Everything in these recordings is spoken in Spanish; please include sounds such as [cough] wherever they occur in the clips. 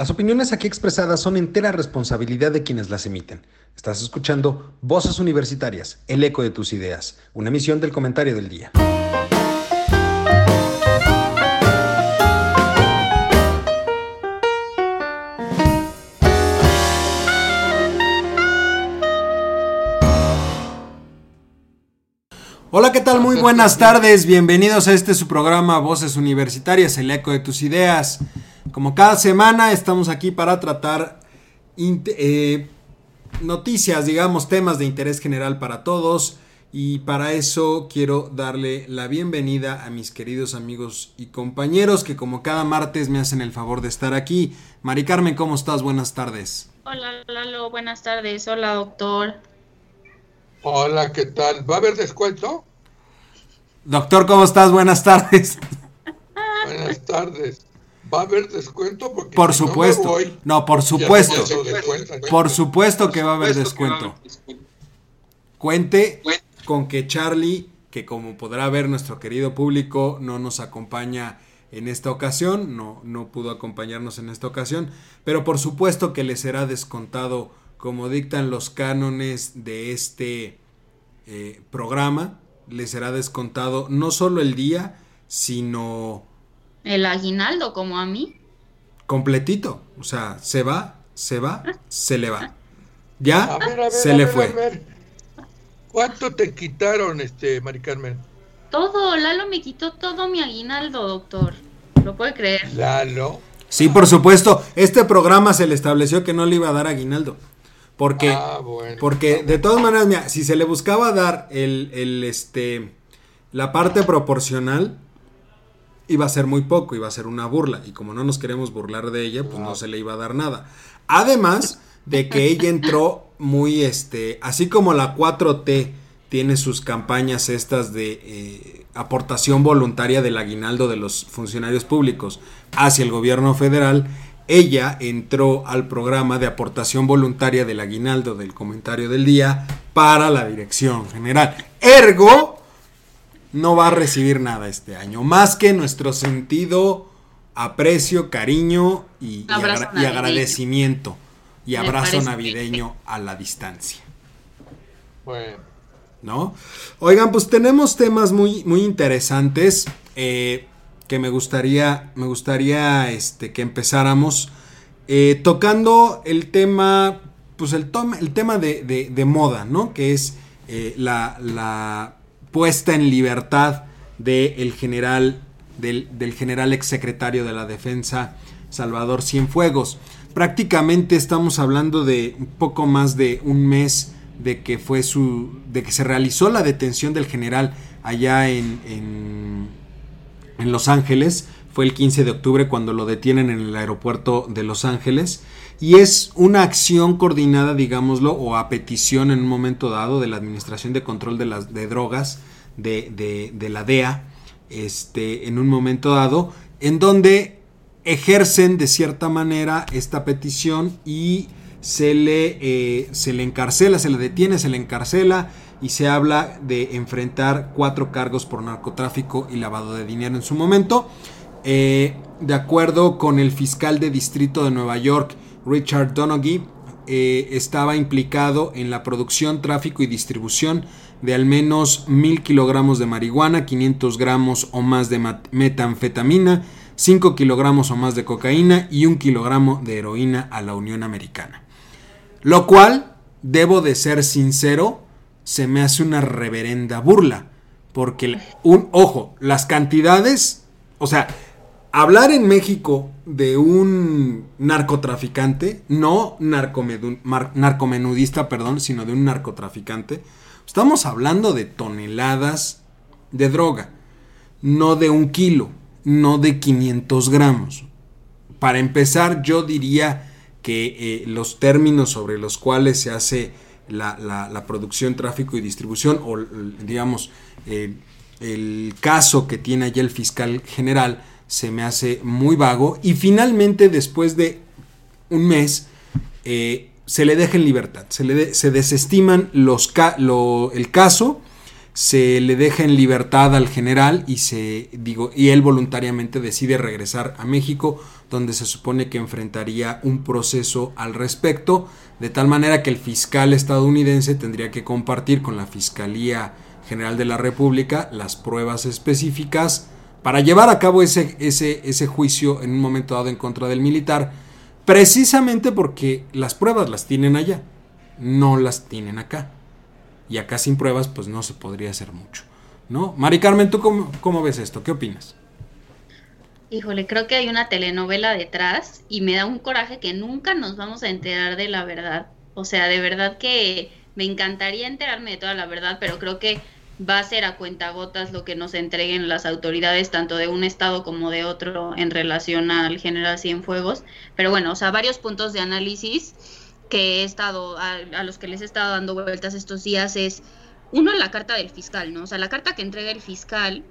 Las opiniones aquí expresadas son entera responsabilidad de quienes las emiten. Estás escuchando Voces Universitarias, el eco de tus ideas, una emisión del comentario del día. Hola, ¿qué tal? Muy buenas tardes. Bienvenidos a este su programa Voces Universitarias, el eco de tus ideas. Como cada semana estamos aquí para tratar eh, noticias, digamos, temas de interés general para todos. Y para eso quiero darle la bienvenida a mis queridos amigos y compañeros que como cada martes me hacen el favor de estar aquí. Mari Carmen, ¿cómo estás? Buenas tardes. Hola Lalo, buenas tardes. Hola doctor. Hola, ¿qué tal? ¿Va a haber descuento? Doctor, ¿cómo estás? Buenas tardes. Buenas tardes. ¿Va a haber descuento? Porque por supuesto. No, por supuesto. Por supuesto que va a haber descuento. Cuente con que Charlie, que como podrá ver nuestro querido público, no nos acompaña en esta ocasión, no, no pudo acompañarnos en esta ocasión, pero por supuesto que le será descontado como dictan los cánones de este eh, programa, le será descontado no solo el día, sino el aguinaldo, como a mí. Completito. O sea, se va, se va, se le va. Ya se le fue. ¿Cuánto te quitaron, este, Mari Carmen? Todo, Lalo me quitó todo mi aguinaldo, doctor. ¿Lo puede creer? Lalo. Sí, por supuesto. Este programa se le estableció que no le iba a dar aguinaldo. Porque, ah, porque de todas maneras, mira, si se le buscaba dar el, el, este, la parte proporcional, iba a ser muy poco, iba a ser una burla. Y como no nos queremos burlar de ella, pues no se le iba a dar nada. Además de que ella entró muy, este, así como la 4T tiene sus campañas estas de eh, aportación voluntaria del aguinaldo de los funcionarios públicos hacia el gobierno federal, ella entró al programa de aportación voluntaria del aguinaldo del comentario del día para la dirección general. Ergo, no va a recibir nada este año, más que nuestro sentido, aprecio, cariño y, agradecimiento y abrazo navideño a la distancia. Bueno. ¿No? Oigan, pues tenemos temas muy, muy interesantes eh, que me gustaría, me gustaría este, que empezáramos eh, tocando el tema, pues el, el tema de, moda, ¿no? Que es eh, la, la puesta en libertad del general, del, del general exsecretario de la defensa, Salvador Cienfuegos. Prácticamente estamos hablando de un poco más de un mes de que fue su. de que se realizó la detención del general allá en, en, en Los Ángeles. Fue el 15 de octubre cuando lo detienen en el aeropuerto de Los Ángeles. Y es una acción coordinada, digámoslo, o a petición en un momento dado de la Administración de Control de las de Drogas de, de, la DEA, este, en un momento dado, en donde ejercen de cierta manera esta petición y se le, eh, se le encarcela, se le detiene, se le encarcela y se habla de enfrentar cuatro cargos por narcotráfico y lavado de dinero en su momento. Eh, de acuerdo con el fiscal de distrito de Nueva York, Richard Donaghy eh, estaba implicado en la producción, tráfico y distribución de al menos mil kilogramos de marihuana, 500 gramos o más de metanfetamina, 5 kilogramos o más de cocaína y un kilogramo de heroína a la Unión Americana. Lo cual, debo de ser sincero, se me hace una reverenda burla. Porque, un, ojo, las cantidades, o sea, hablar en México de un narcotraficante, no narcomenudista, perdón, sino de un narcotraficante, estamos hablando de toneladas de droga, no de un kilo, no de 500 gramos. Para empezar, yo diría que eh, los términos sobre los cuales se hace la, producción, tráfico y distribución, o digamos, eh, el caso que tiene allá el fiscal general, se me hace muy vago. Y finalmente, después de un mes, eh, se le deja en libertad. Se, le se desestiman los el caso. se le deja en libertad al general y se digo y él voluntariamente decide regresar a México donde se supone que enfrentaría un proceso al respecto de tal manera que el fiscal estadounidense tendría que compartir con la Fiscalía General de la República las pruebas específicas para llevar a cabo ese, ese, ese juicio en un momento dado en contra del militar, precisamente porque las pruebas las tienen allá, no las tienen acá y acá sin pruebas pues no se podría hacer mucho. ¿No? Mari Carmen, ¿tú cómo, ves esto? ¿Qué opinas? Híjole, creo que hay una telenovela detrás y me da un coraje que nunca nos vamos a enterar de la verdad. O sea, de verdad que me encantaría enterarme de toda la verdad, pero creo que va a ser a cuentagotas lo que nos entreguen las autoridades, tanto de un estado como de otro, en relación al general Cienfuegos. Pero bueno, o sea, varios puntos de análisis que he estado, a, los que les he estado dando vueltas estos días es, uno, la carta del fiscal, ¿no? O sea, la carta que entrega el fiscal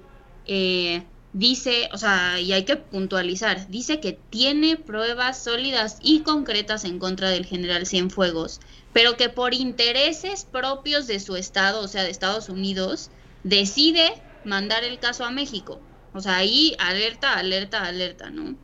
eh, dice, o sea, y hay que puntualizar, dice que tiene pruebas sólidas y concretas en contra del general Cienfuegos, pero que por intereses propios de su estado, o sea, de Estados Unidos, decide mandar el caso a México. O sea, ahí alerta, alerta, alerta, ¿no?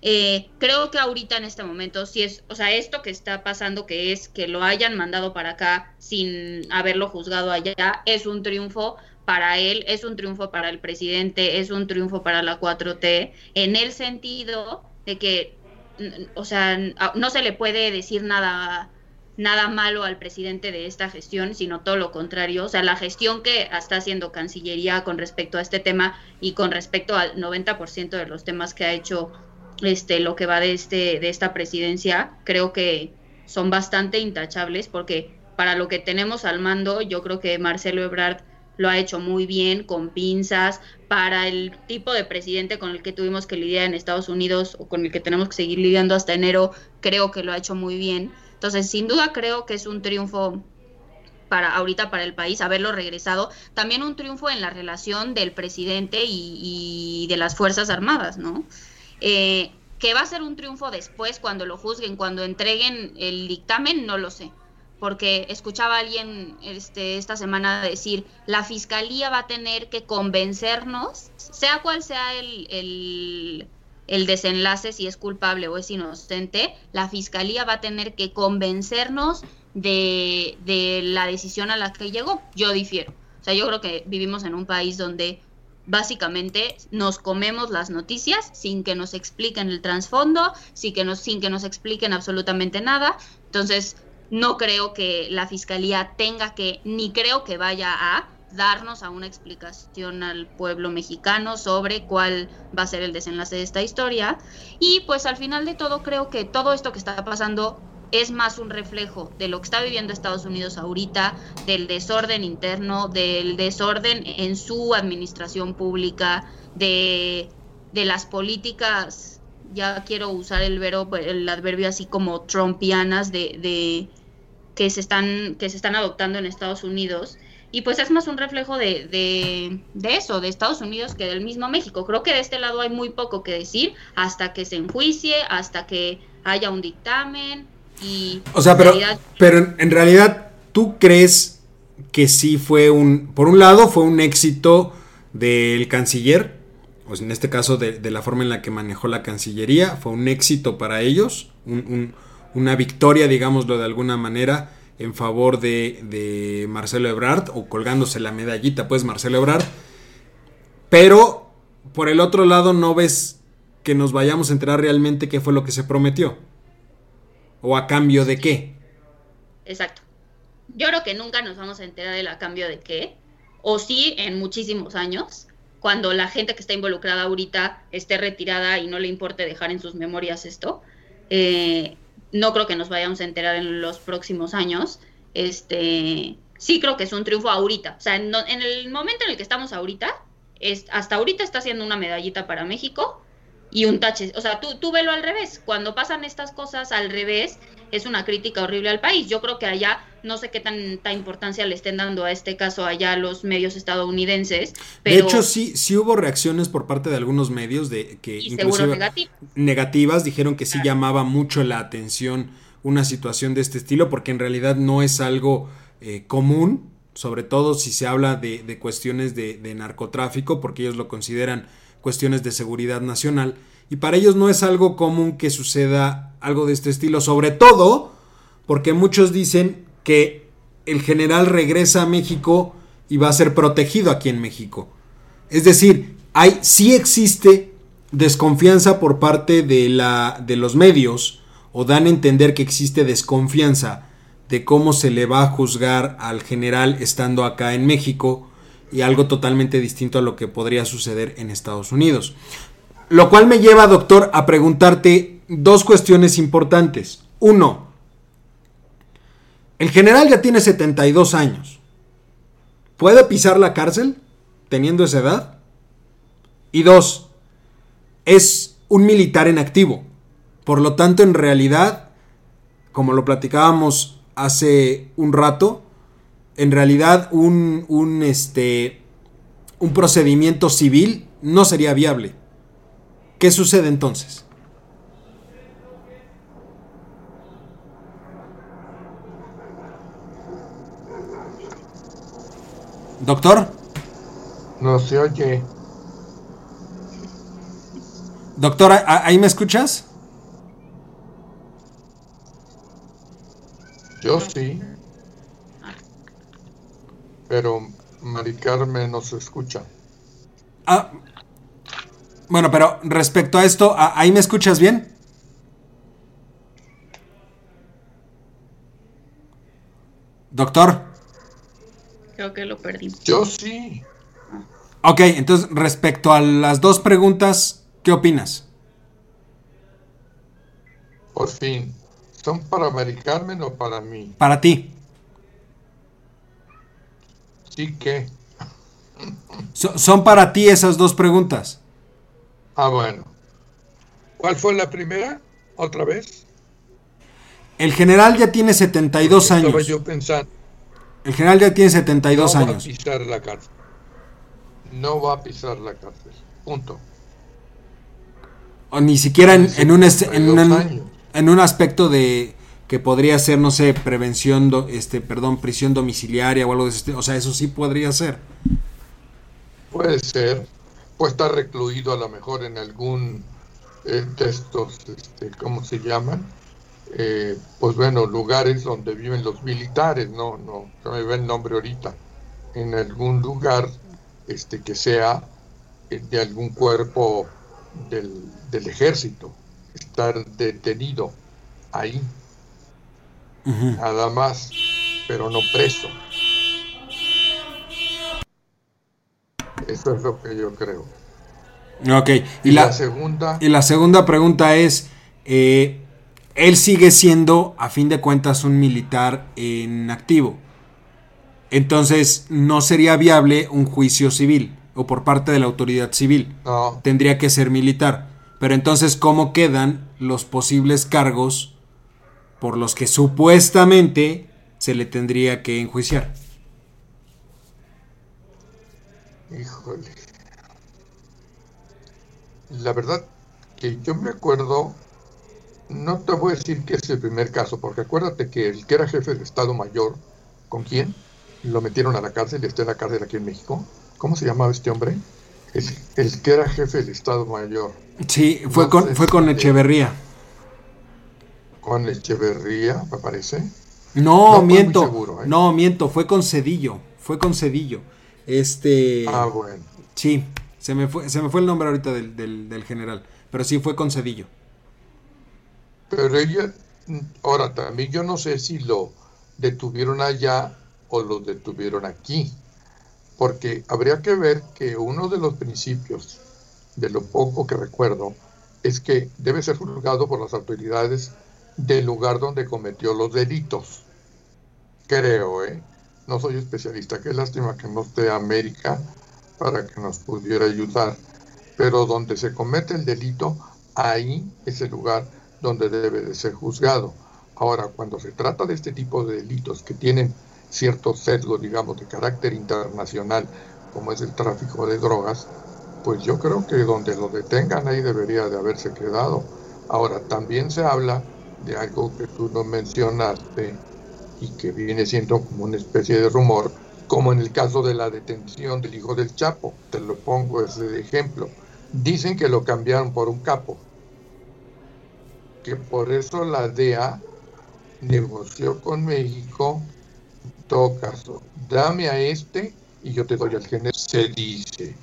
Eh, creo que ahorita en este momento, si es, o sea, esto que está pasando, que es que lo hayan mandado para acá sin haberlo juzgado allá, es un triunfo para él, es un triunfo para el presidente, es un triunfo para la 4T, en el sentido de que, o sea, no se le puede decir nada nada malo al presidente de esta gestión, sino todo lo contrario. O sea, la gestión que está haciendo Cancillería con respecto a este tema y con respecto al 90% de los temas que ha hecho este, lo que va de, este, de esta presidencia, creo que son bastante intachables porque para lo que tenemos al mando, yo creo que Marcelo Ebrard lo ha hecho muy bien, con pinzas, para el tipo de presidente con el que tuvimos que lidiar en Estados Unidos o con el que tenemos que seguir lidiando hasta enero, creo que lo ha hecho muy bien. Entonces, sin duda creo que es un triunfo para ahorita para el país haberlo regresado, también un triunfo en la relación del presidente y, de las Fuerzas Armadas, ¿no? Eh, que va a ser un triunfo después cuando lo juzguen, cuando entreguen el dictamen, no lo sé. Porque escuchaba a alguien este, esta semana decir, la fiscalía va a tener que convencernos, sea cual sea el, el desenlace, si es culpable o es inocente, la fiscalía va a tener que convencernos de, de la decisión a la que llegó. Yo difiero. O sea, yo creo que vivimos en un país donde básicamente nos comemos las noticias sin que nos expliquen el trasfondo, sin que nos, sin que nos expliquen absolutamente nada. Entonces, no creo que la fiscalía tenga que, ni creo que vaya a darnos a una explicación al pueblo mexicano sobre cuál va a ser el desenlace de esta historia. Y pues al final de todo creo que todo esto que está pasando es más un reflejo de lo que está viviendo Estados Unidos ahorita, del desorden interno, del desorden en su administración pública, de, las políticas, ya quiero usar el, verbo, el adverbio así como trumpianas de, de, que, se están, que se están adoptando en Estados Unidos. Y pues es más un reflejo de, de, de, eso, de Estados Unidos que del mismo México. Creo que de este lado hay muy poco que decir hasta que se enjuicie, hasta que haya un dictamen, o sea, pero, pero en realidad, ¿tú crees que sí fue un, por un lado, fue un éxito del canciller, o en este caso de, la forma en la que manejó la Cancillería, fue un éxito para ellos, una victoria, digámoslo de alguna manera, en favor de, Marcelo Ebrard, o colgándose la medallita, pues Marcelo Ebrard, pero por el otro lado no ves que nos vayamos a enterar realmente qué fue lo que se prometió. ¿O a cambio de qué? Exacto. Yo creo que nunca nos vamos a enterar de a cambio de qué. O sí, en muchísimos años, cuando la gente que está involucrada ahorita esté retirada y no le importe dejar en sus memorias esto. Eh, no creo que nos vayamos a enterar en los próximos años. Este, sí creo que es un triunfo ahorita. O sea, en, el momento en el que estamos ahorita, es, hasta ahorita está haciendo una medallita para México y un tache. O sea, tú, tú velo al revés. Cuando pasan estas cosas al revés, es una crítica horrible al país. Yo creo que allá no sé qué tanta importancia le estén dando a este caso allá los medios estadounidenses. Pero... De hecho, sí, sí hubo reacciones por parte de algunos medios de que inclusive negativas dijeron que sí llamaba mucho la atención una situación de este estilo porque en realidad no es algo eh, común sobre todo si se habla de, cuestiones de, de, narcotráfico, porque ellos lo consideran cuestiones de seguridad nacional, y para ellos no es algo común que suceda algo de este estilo, sobre todo porque muchos dicen que el general regresa a México y va a ser protegido aquí en México. Es decir, hay, sí existe desconfianza por parte de, la, de los medios, o dan a entender que existe desconfianza de cómo se le va a juzgar al general estando acá en México y algo totalmente distinto a lo que podría suceder en Estados Unidos. Lo cual me lleva, doctor, a preguntarte dos cuestiones importantes. Uno, el general ya tiene 72 años. ¿Puede pisar la cárcel teniendo esa edad? Y dos, es un militar en activo. Por lo tanto, en realidad, como lo platicábamos hace un rato, en realidad un, un, este, un procedimiento civil no sería viable. ¿Qué sucede entonces? Doctor. No se oye. Doctor, ¿ahí me escuchas? Yo sí. Pero Mari Carmen no se escucha. Ah, bueno, pero respecto a esto, ¿ahí me escuchas bien? Doctor. Creo que lo perdí. Yo sí. Ok, entonces respecto a las dos preguntas, ¿qué opinas? Por fin, ¿son para Mari Carmen o para mí? Para ti. Sí que. son para ti esas dos preguntas. Ah, bueno. ¿Cuál fue la primera? ¿Otra vez? El general ya tiene 72 años. yo pensando. El general ya tiene 72 años. No va a pisar la cárcel. No va a pisar la cárcel. Punto. O ni siquiera en, un, en, un, aspecto de que podría ser, no sé, prevención, este, perdón, prisión domiciliaria o algo de ese O sea, eso sí podría ser. Puede ser puede estar recluido a lo mejor en algún eh, de estos, este, ¿cómo se llaman? Eh, pues bueno, lugares donde viven los militares, no, no, no me ve el nombre ahorita, en algún lugar este, que sea eh, de algún cuerpo del, del ejército, estar detenido ahí, nada más, pero no preso. Eso es lo que yo creo. Ok, y, la, segunda. Y la segunda pregunta es: eh, él sigue siendo, a fin de cuentas, un militar en activo. Entonces, no sería viable un juicio civil o por parte de la autoridad civil. No. Tendría que ser militar. Pero entonces, ¿cómo quedan los posibles cargos por los que supuestamente se le tendría que enjuiciar? Híjole. La verdad que yo me acuerdo, no te voy a decir que es el primer caso, porque acuérdate que el que era jefe de Estado Mayor, ¿con quién? Lo metieron a la cárcel y está en la cárcel aquí en México. ¿Cómo se llamaba este hombre? El, que era jefe del Estado Mayor. Sí, fue, con, fue con Echeverría. ¿Con Echeverría, me parece? No, miento. ¿eh? No, miento, fue con Cedillo. Fue con Cedillo. Este. Ah, bueno. Sí, se me fue, se me fue el nombre ahorita del, del, general. Pero sí fue con Cedillo. Pero ella. Ahora también yo no sé si lo detuvieron allá o lo detuvieron aquí. Porque habría que ver que uno de los principios, de lo poco que recuerdo, es que debe ser juzgado por las autoridades del lugar donde cometió los delitos. Creo, ¿eh? No soy especialista, qué lástima que no esté América para que nos pudiera ayudar. Pero donde se comete el delito, ahí es el lugar donde debe de ser juzgado. Ahora, cuando se trata de este tipo de delitos que tienen cierto sesgo, digamos, de carácter internacional, como es el tráfico de drogas, pues yo creo que donde lo detengan ahí debería de haberse quedado. Ahora, también se habla de algo que tú no mencionaste, y que viene siendo como una especie de rumor, como en el caso de la detención del hijo del Chapo, te lo pongo ese ejemplo. Dicen que lo cambiaron por un capo, que por eso la DEA negoció con México, en todo caso, dame a este y yo te doy al género. Se dice,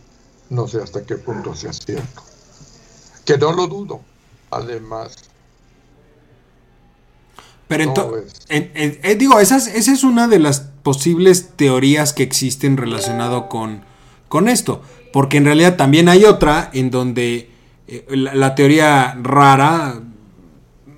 no sé hasta qué punto sea cierto, que no lo dudo, además. Pero entonces, eh, digo, esa es, esa es una de las posibles teorías que existen relacionado con, con esto. Porque en realidad también hay otra en donde eh, la, teoría rara,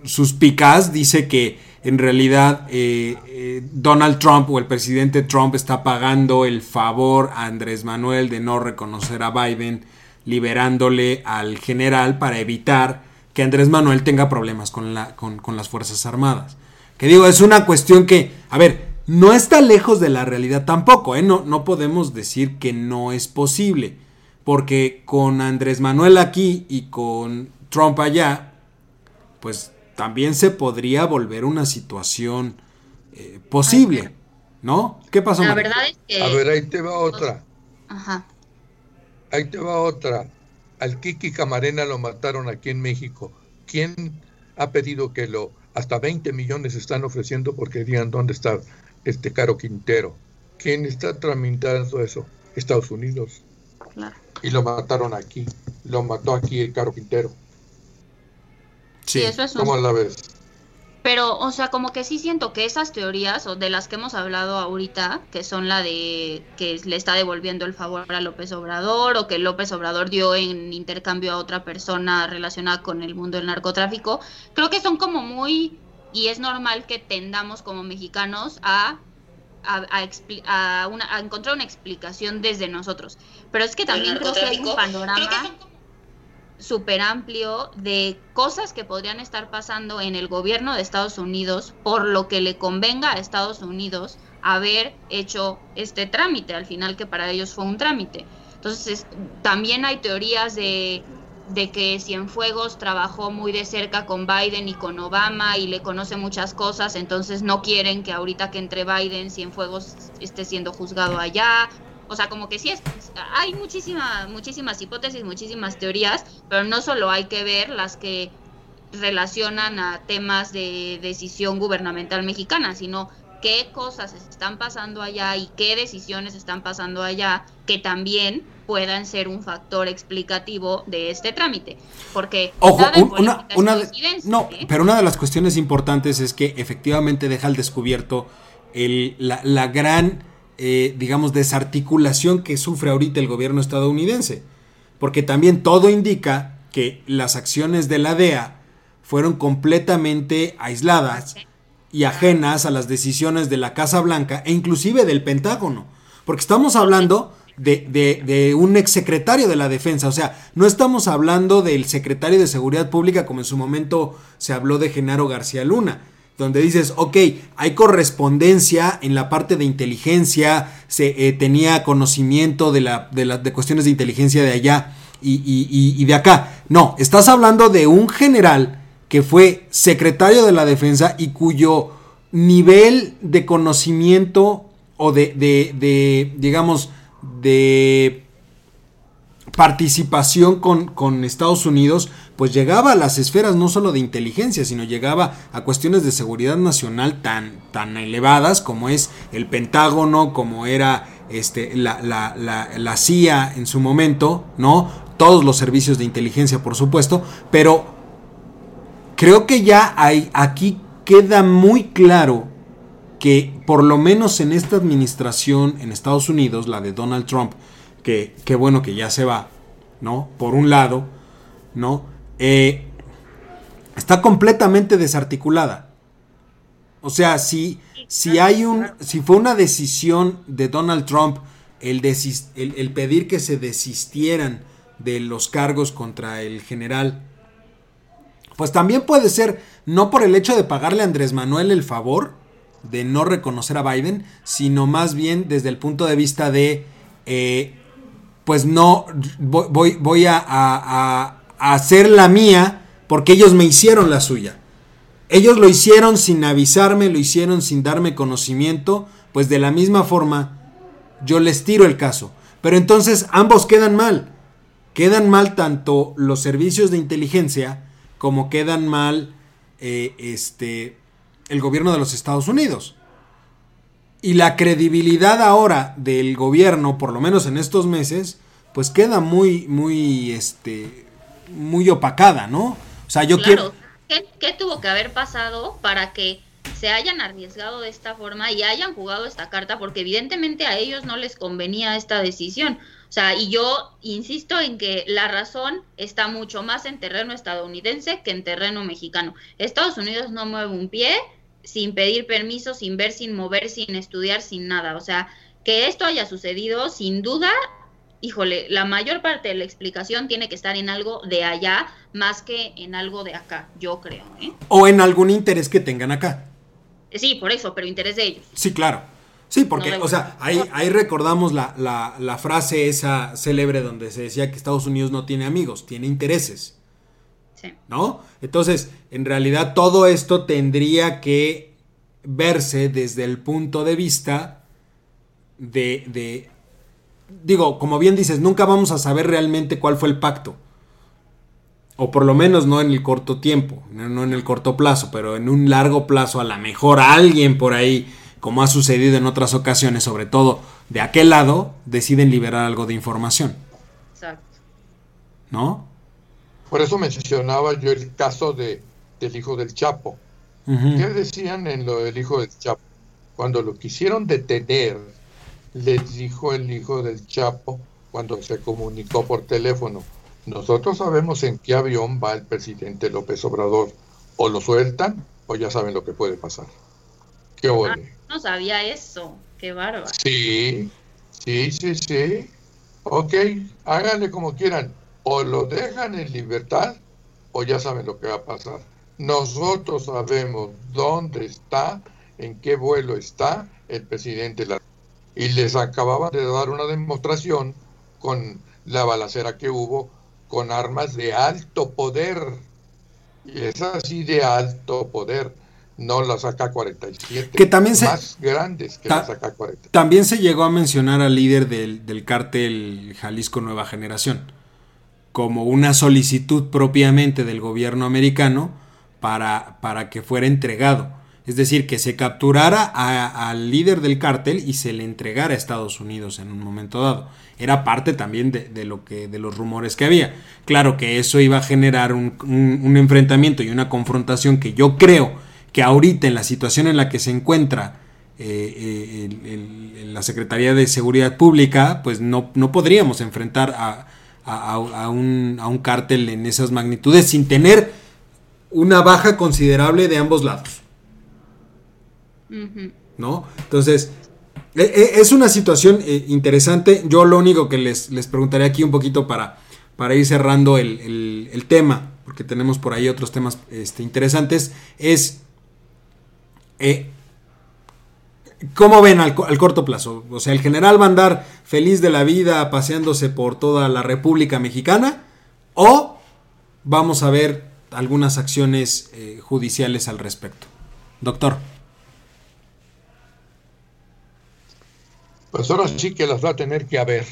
suspicaz, dice que en realidad eh, eh, Donald Trump o el presidente Trump está pagando el favor a Andrés Manuel de no reconocer a Biden, liberándole al general para evitar que Andrés Manuel tenga problemas con, la, con, con las Fuerzas Armadas. Que digo, es una cuestión que, a ver, no está lejos de la realidad tampoco, ¿eh? no, no podemos decir que no es posible, porque con Andrés Manuel aquí y con Trump allá, pues también se podría volver una situación eh, posible, ¿no? ¿Qué pasó? La verdad es que... A ver, ahí te va otra. Ajá. Ahí te va otra. Al Kiki Camarena lo mataron aquí en México. ¿Quién ha pedido que lo... Hasta 20 millones están ofreciendo porque digan dónde está este Caro Quintero. ¿Quién está tramitando eso? Estados Unidos. Claro. Y lo mataron aquí. Lo mató aquí el Caro Quintero. Sí, eso es ¿Cómo la ves? Pero, o sea, como que sí siento que esas teorías, o de las que hemos hablado ahorita, que son la de que le está devolviendo el favor a López Obrador, o que López Obrador dio en intercambio a otra persona relacionada con el mundo del narcotráfico, creo que son como muy y es normal que tendamos como mexicanos a, a, una, encontrar una explicación desde nosotros. Pero es que también creo que hay un panorama súper amplio de cosas que podrían estar pasando en el gobierno de Estados Unidos por lo que le convenga a Estados Unidos haber hecho este trámite, al final que para ellos fue un trámite. Entonces, también hay teorías de de que Cienfuegos trabajó muy de cerca con Biden y con Obama y le conoce muchas cosas, entonces no quieren que ahorita que entre Biden Cienfuegos esté siendo juzgado allá. O sea, como que sí es, hay muchísimas, muchísimas hipótesis, muchísimas teorías, pero no solo hay que ver las que relacionan a temas de decisión gubernamental mexicana, sino qué cosas están pasando allá y qué decisiones están pasando allá que también puedan ser un factor explicativo de este trámite. Porque Ojo, una, no, ¿eh? pero una de las cuestiones importantes es que efectivamente deja al descubierto el, la, gran, eh, digamos, desarticulación que sufre ahorita el gobierno estadounidense. Porque también todo indica que las acciones de la DEA fueron completamente aisladas y ajenas a las decisiones de la Casa Blanca e inclusive del Pentágono. Porque estamos hablando de, de, de, un exsecretario de la defensa. O sea, no estamos hablando del secretario de Seguridad Pública como en su momento se habló de Genaro García Luna. Donde dices, ok, hay correspondencia en la parte de inteligencia, se eh, tenía conocimiento de, la, de, cuestiones de inteligencia de allá y, y de acá. No, estás hablando de un general que fue secretario de la defensa y cuyo nivel de conocimiento o de, de, digamos, de participación con, con, Estados Unidos, pues llegaba a las esferas no solo de inteligencia, sino llegaba a cuestiones de seguridad nacional tan, tan elevadas como es el Pentágono, como era este, la, la, la, la CIA en su momento, ¿no? Todos los servicios de inteligencia, por supuesto, pero creo que ya hay, aquí queda muy claro que por lo menos en esta administración en Estados Unidos, la de Donald Trump, que qué bueno que ya se va, ¿no? Por un lado, ¿no? Eh, está completamente desarticulada. O sea, si, si hay un, si fue una decisión de Donald Trump el, el pedir que se desistieran de los cargos contra el general pues también puede ser no por el hecho de pagarle a Andrés Manuel el favor de no reconocer a Biden, sino más bien desde el punto de vista de, eh, pues no, voy, voy a, a, hacer la mía porque ellos me hicieron la suya. Ellos lo hicieron sin avisarme, lo hicieron sin darme conocimiento, pues de la misma forma yo les tiro el caso. Pero entonces ambos quedan mal. Quedan mal tanto los servicios de inteligencia como quedan mal eh, este, el gobierno de los Estados Unidos. Y la credibilidad ahora del gobierno, por lo menos en estos meses, pues queda muy, muy, este, muy opacada, ¿no? O sea, yo quiero... ¿Qué, tuvo que haber pasado para que se hayan arriesgado de esta forma y hayan jugado esta carta? Porque evidentemente a ellos no les convenía esta decisión. O sea, y yo insisto en que la razón está mucho más en terreno estadounidense que en terreno mexicano. Estados Unidos no mueve un pie sin pedir permiso, sin ver, sin mover, sin estudiar, sin nada. O sea, que esto haya sucedido, sin duda, híjole, la mayor parte de la explicación tiene que estar en algo de allá más que en algo de acá, yo creo. ¿eh? O en algún interés que tengan acá. Sí, por eso, pero interés de ellos. Sí, claro. Sí, porque, o sea, ahí, ahí recordamos la, la, la, frase esa célebre donde se decía que Estados Unidos no tiene amigos, tiene intereses. Sí. ¿No? Entonces, en realidad todo esto tendría que verse desde el punto de vista de, de digo, como bien dices, nunca vamos a saber realmente cuál fue el pacto. O por lo menos no en el corto tiempo, no en el corto plazo, pero en un largo plazo a lo mejor alguien por ahí, como ha sucedido en otras ocasiones, sobre todo de aquel lado, deciden liberar algo de información. Exacto. ¿No? Por eso mencionaba yo el caso de, del hijo del Chapo. ¿Qué decían en lo del hijo del Chapo? Cuando lo quisieron detener, le dijo el hijo del Chapo cuando se comunicó por teléfono. Nosotros sabemos en qué avión va el presidente López Obrador. O lo sueltan o ya saben lo que puede pasar. ¿Qué ah, no sabía eso. Qué bárbaro. Sí, sí, sí, sí. Ok, háganle como quieran. O lo dejan en libertad o ya saben lo que va a pasar. Nosotros sabemos dónde está, en qué vuelo está el presidente de la y les acababan de dar una demostración con la balacera que hubo con armas de alto poder. Y es así de alto poder, no las AK-47. Que también se, más grandes que las AK-47. También se llegó a mencionar al líder del, del cártel Jalisco Nueva Generación como una solicitud propiamente del gobierno americano para, para que fuera entregado. Es decir, que se capturara al líder del cártel y se le entregara a Estados Unidos en un momento dado. Era parte también de, lo que, de los rumores que había. Claro que eso iba a generar un, enfrentamiento y una confrontación que yo creo que ahorita en la situación en la que se encuentra eh, eh, la Secretaría de Seguridad Pública, pues no, no podríamos enfrentar a, un, a un cártel en esas magnitudes sin tener una baja considerable de ambos lados. ¿No? Entonces, e, e, es una situación eh, interesante. Yo lo único que les, les preguntaré aquí un poquito para, para ir cerrando el, tema, porque tenemos por ahí otros temas este, interesantes, es eh, ¿cómo ven al, al, corto plazo? O sea, ¿el general va a andar feliz de la vida paseándose por toda la República Mexicana? ¿O vamos a ver algunas acciones eh, judiciales al respecto? Doctor. Pues ahora sí que las va a tener que haber,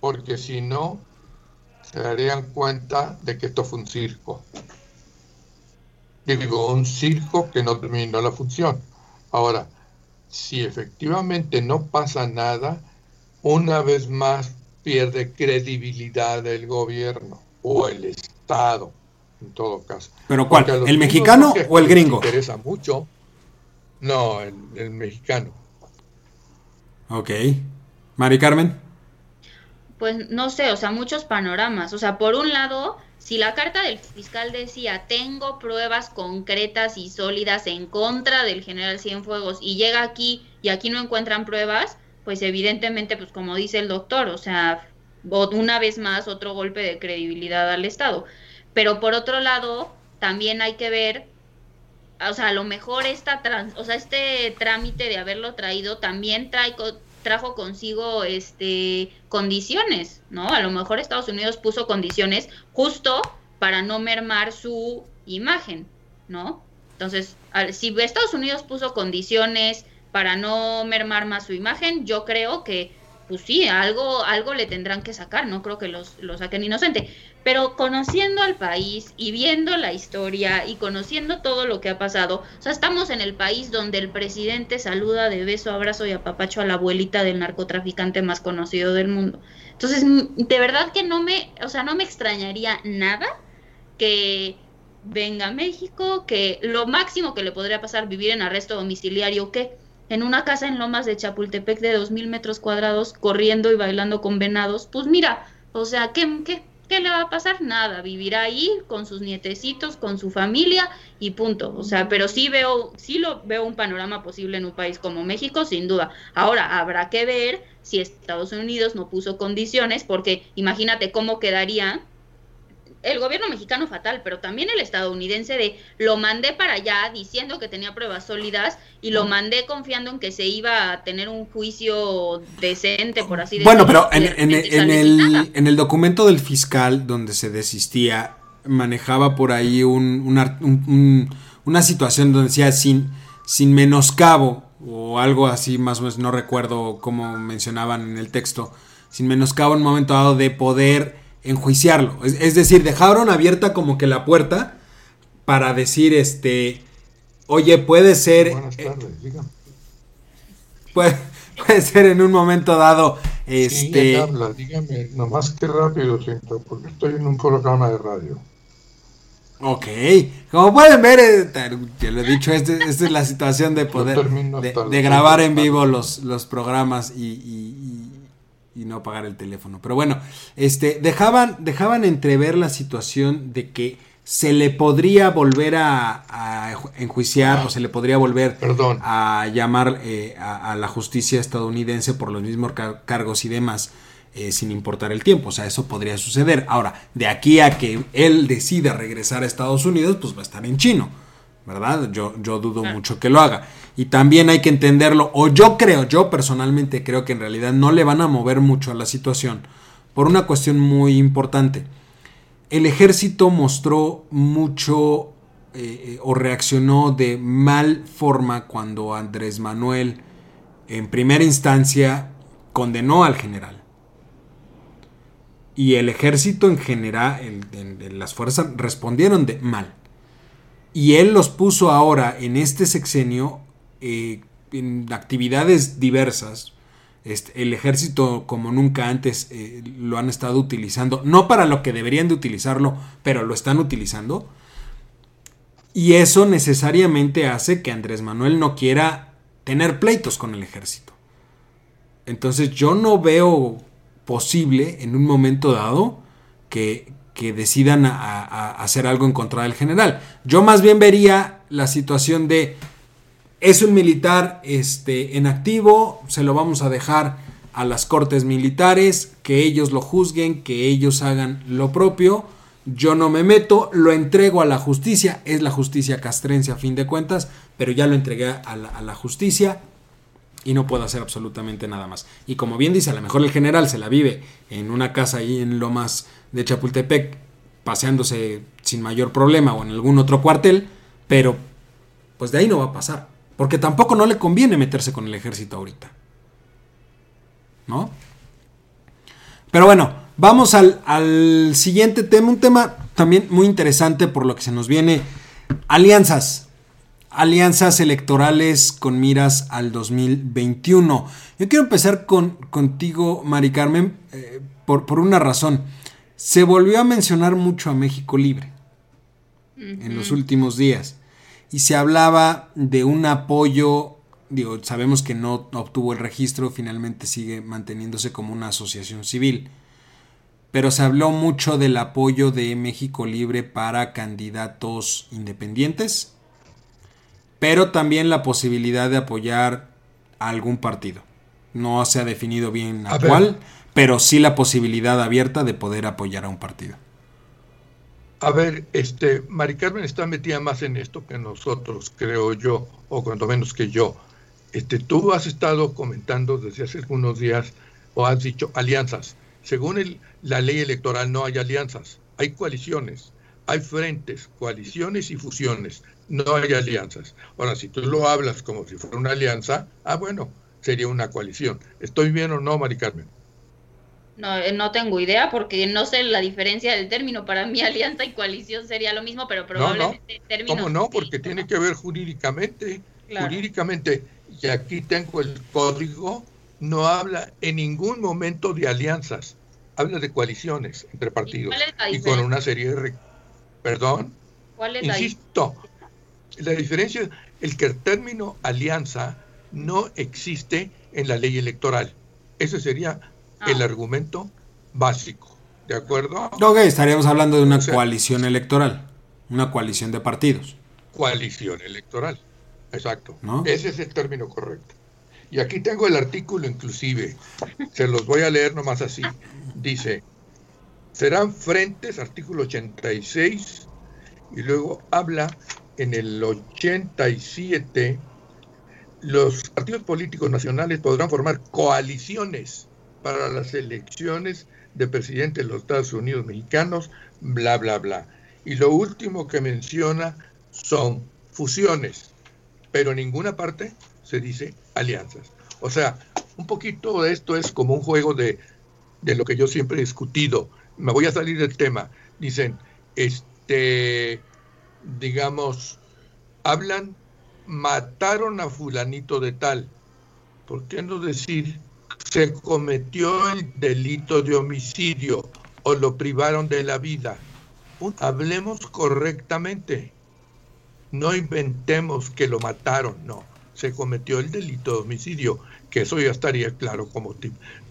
porque si no, se darían cuenta de que esto fue un circo. Digo, un circo que no terminó la función. Ahora, si efectivamente no pasa nada, una vez más pierde credibilidad el gobierno o el Estado, en todo caso. ¿Pero cuál? ¿El mexicano o el gringo? interesa mucho. No, el mexicano. Ok. Mari Carmen. Pues no sé, o sea, muchos panoramas. O sea, por un lado, si la carta del fiscal decía, tengo pruebas concretas y sólidas en contra del general Cienfuegos y llega aquí y aquí no encuentran pruebas, pues evidentemente, pues como dice el doctor, o sea, una vez más otro golpe de credibilidad al Estado. Pero por otro lado, también hay que ver o sea, a lo mejor esta trans, o sea, este trámite de haberlo traído también trae, trajo consigo este condiciones, ¿no? A lo mejor Estados Unidos puso condiciones justo para no mermar su imagen, ¿no? Entonces, si Estados Unidos puso condiciones para no mermar más su imagen, yo creo que pues sí, algo, algo le tendrán que sacar, no creo que los, lo saquen inocente. Pero conociendo al país y viendo la historia y conociendo todo lo que ha pasado, o sea, estamos en el país donde el presidente saluda de beso, abrazo y apapacho a la abuelita del narcotraficante más conocido del mundo. Entonces, de verdad que no me, o sea, no me extrañaría nada que venga a México, que lo máximo que le podría pasar vivir en arresto domiciliario, que en una casa en Lomas de Chapultepec de dos mil metros cuadrados, corriendo y bailando con venados, pues mira, o sea, ¿qué, qué, qué le va a pasar? Nada, vivirá ahí con sus nietecitos, con su familia y punto. O sea, pero sí veo, sí lo veo un panorama posible en un país como México, sin duda. Ahora, habrá que ver si Estados Unidos no puso condiciones, porque imagínate cómo quedaría el gobierno mexicano fatal, pero también el estadounidense de lo mandé para allá diciendo que tenía pruebas sólidas y lo mandé confiando en que se iba a tener un juicio decente, por así decirlo. Bueno, pero en, el, en el documento del fiscal donde se desistía, manejaba por ahí un, una situación donde decía sin, sin menoscabo o algo así, más o menos, no recuerdo cómo mencionaban en el texto, sin menoscabo en un momento dado de poder enjuiciarlo. Es, decir, dejaron abierta como que la puerta para decir, este, oye, puede ser... Buenas eh, tardes, dígame. [laughs] Puede, ser en un momento dado, este... Sí, dígame, nomás que rápido, siento, porque estoy en un programa de radio. Ok, como pueden ver, eh, ya lo he dicho, este, esta es la situación de poder, de, grabar en vivo los, los programas y y no pagar el teléfono. Pero bueno, este, dejaban, dejaban entrever la situación de que se le podría volver a, enjuiciar o se le podría volver a llamar eh, a, la justicia estadounidense por los mismos cargos y demás, eh, sin importar el tiempo. O sea, eso podría suceder. Ahora, de aquí a que él decida regresar a Estados Unidos, pues va a estar en chino. ¿Verdad? Yo, yo dudo ah. mucho que lo haga. Y también hay que entenderlo, o yo creo, yo personalmente creo que en realidad no le van a mover mucho a la situación, por una cuestión muy importante. El ejército mostró mucho eh, o reaccionó de mal forma cuando Andrés Manuel en primera instancia condenó al general. Y el ejército en general, las fuerzas respondieron de mal. Y él los puso ahora en este sexenio eh, en actividades diversas. Este, el ejército como nunca antes eh, lo han estado utilizando, no para lo que deberían de utilizarlo, pero lo están utilizando. Y eso necesariamente hace que Andrés Manuel no quiera tener pleitos con el ejército. Entonces yo no veo posible en un momento dado que, que decidan a, hacer algo en contra del general. Yo más bien vería la situación de es un militar este, en activo, se lo vamos a dejar a las cortes militares, que ellos lo juzguen, que ellos hagan lo propio. Yo no me meto, lo entrego a la justicia, es la justicia castrense a fin de cuentas, pero ya lo entregué a la, a la justicia y no puedo hacer absolutamente nada más. Y como bien dice, a lo mejor el general se la vive en una casa ahí en Lomas de Chapultepec paseándose sin mayor problema o en algún otro cuartel, pero pues de ahí no va a pasar, porque tampoco no le conviene meterse con el ejército ahorita. ¿No? Pero bueno, vamos al, al siguiente tema, un tema también muy interesante por lo que se nos viene, alianzas alianzas electorales con miras al 2021. Yo quiero empezar con, contigo, Mari Carmen, eh, por, por, una razón. Se volvió a mencionar mucho a México Libre en los últimos días y se hablaba de un apoyo, digo, sabemos que no obtuvo el registro, finalmente sigue manteniéndose como una asociación civil, pero se habló mucho del apoyo de México Libre para candidatos independientes pero también la posibilidad de apoyar a algún partido. No se ha definido bien a, cuál, pero sí la posibilidad abierta de poder apoyar a un partido. A ver, este, Mari Carmen está metida más en esto que nosotros, creo yo, o cuando menos que yo. Este, tú has estado comentando desde hace algunos días, o has dicho alianzas. Según la ley electoral no hay alianzas, hay coaliciones. hay frentes, coaliciones y fusiones, no hay alianzas. Ahora, si tú lo hablas como si fuera una alianza, ah, bueno, sería una coalición. ¿Estoy bien o no, Mari Carmen? No, eh, no tengo idea porque no sé la diferencia del término. Para mí [laughs] alianza y coalición sería lo mismo, pero probablemente no, no. ¿Cómo no? Porque tiene que ver jurídicamente. Jurídicamente. Y aquí tengo el código, no habla en ningún momento de alianzas, habla de coaliciones entre partidos y, con una serie de... ¿Perdón? ¿Cuál es Insisto, la diferencia? es el que el término alianza no existe en la ley electoral. Ese sería el ah. argumento básico. ¿De acuerdo? Ok, estaríamos hablando de una coalición electoral, una coalición de partidos. Coalición electoral, exacto. Ese es el término correcto. Y aquí tengo el artículo inclusive, se los voy a leer nomás así. Dice, serán frentes, artículo 86, y luego habla en el 87, los partidos políticos nacionales podrán formar coaliciones para las elecciones de presidente de los Estados Unidos mexicanos, bla, bla, bla. Y lo último que menciona son fusiones, pero en ninguna parte se dice alianzas. O sea, un poquito de esto es como un juego de, de lo que yo siempre he discutido. Me voy a salir del tema. Dicen, este, digamos, hablan, mataron a fulanito de tal. ¿Por qué no decir se cometió el delito de homicidio o lo privaron de la vida. Hablemos correctamente. No inventemos que lo mataron, no. Se cometió el delito de homicidio, que eso ya estaría claro como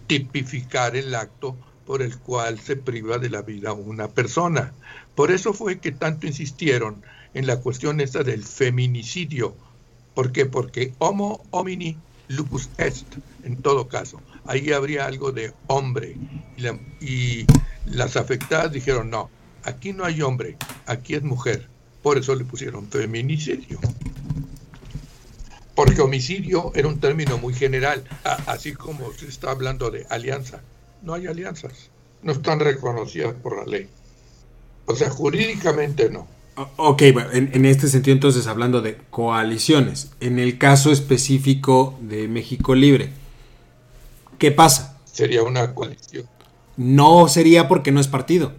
tipificar el acto por el cual se priva de la vida una persona. Por eso fue que tanto insistieron en la cuestión esta del feminicidio. ¿Por qué? Porque homo homini lupus est, en todo caso ahí habría algo de hombre. Y, las afectadas dijeron, no, aquí no hay hombre, aquí es mujer. Por eso le pusieron feminicidio. Porque homicidio era un término muy general, así como se está hablando de alianza. No hay alianzas, no están reconocidas por la ley. O sea, jurídicamente no. Ok, en, en, este sentido entonces hablando de coaliciones, en el caso específico de México Libre, ¿Qué pasa? Sería una coalición. No sería porque no es partido.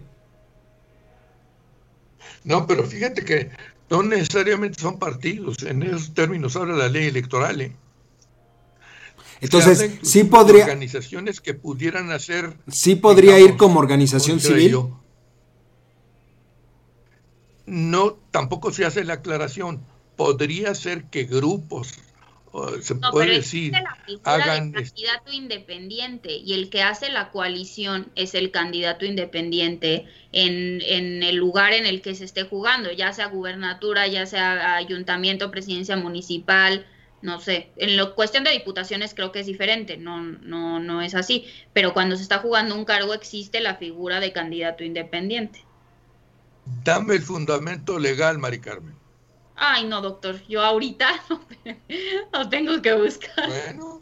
No, pero fíjate que no necesariamente son partidos. En esos términos habla la ley electoral. ¿eh? Entonces, sí podría. Organizaciones que pudieran hacer. Sí podría ir como organización civil. no, tampoco se hace la aclaración. Podría ser que grupos se puede decir, hagan candidato independiente y el que hace la coalición es el candidato independiente en, en, el lugar en el que se esté jugando, ya sea gubernatura, ya sea ayuntamiento, presidencia municipal, no sé. En la cuestión de diputaciones creo que es diferente, no, no, no es así. Pero cuando se está jugando un cargo existe la figura de candidato independiente. Dame el fundamento legal, Mari Carmen. Ay, no, doctor, yo ahorita [laughs] no, tengo que buscar. Bueno.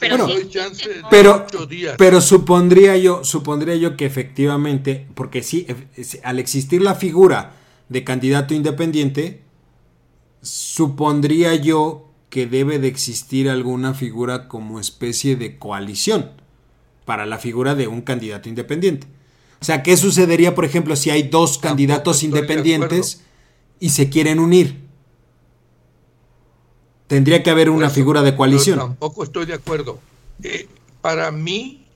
Pero, pero, pero, supondría yo, supondría yo que efectivamente, porque sí, al existir la figura de candidato independiente, supondría yo que debe de existir alguna figura como especie de coalición para la figura de un candidato independiente. O sea, ¿qué sucedería, por ejemplo, si hay dos candidatos independientes y se quieren unir. Tendría que haber una figura de coalición. tampoco estoy de acuerdo. Eh, para mí,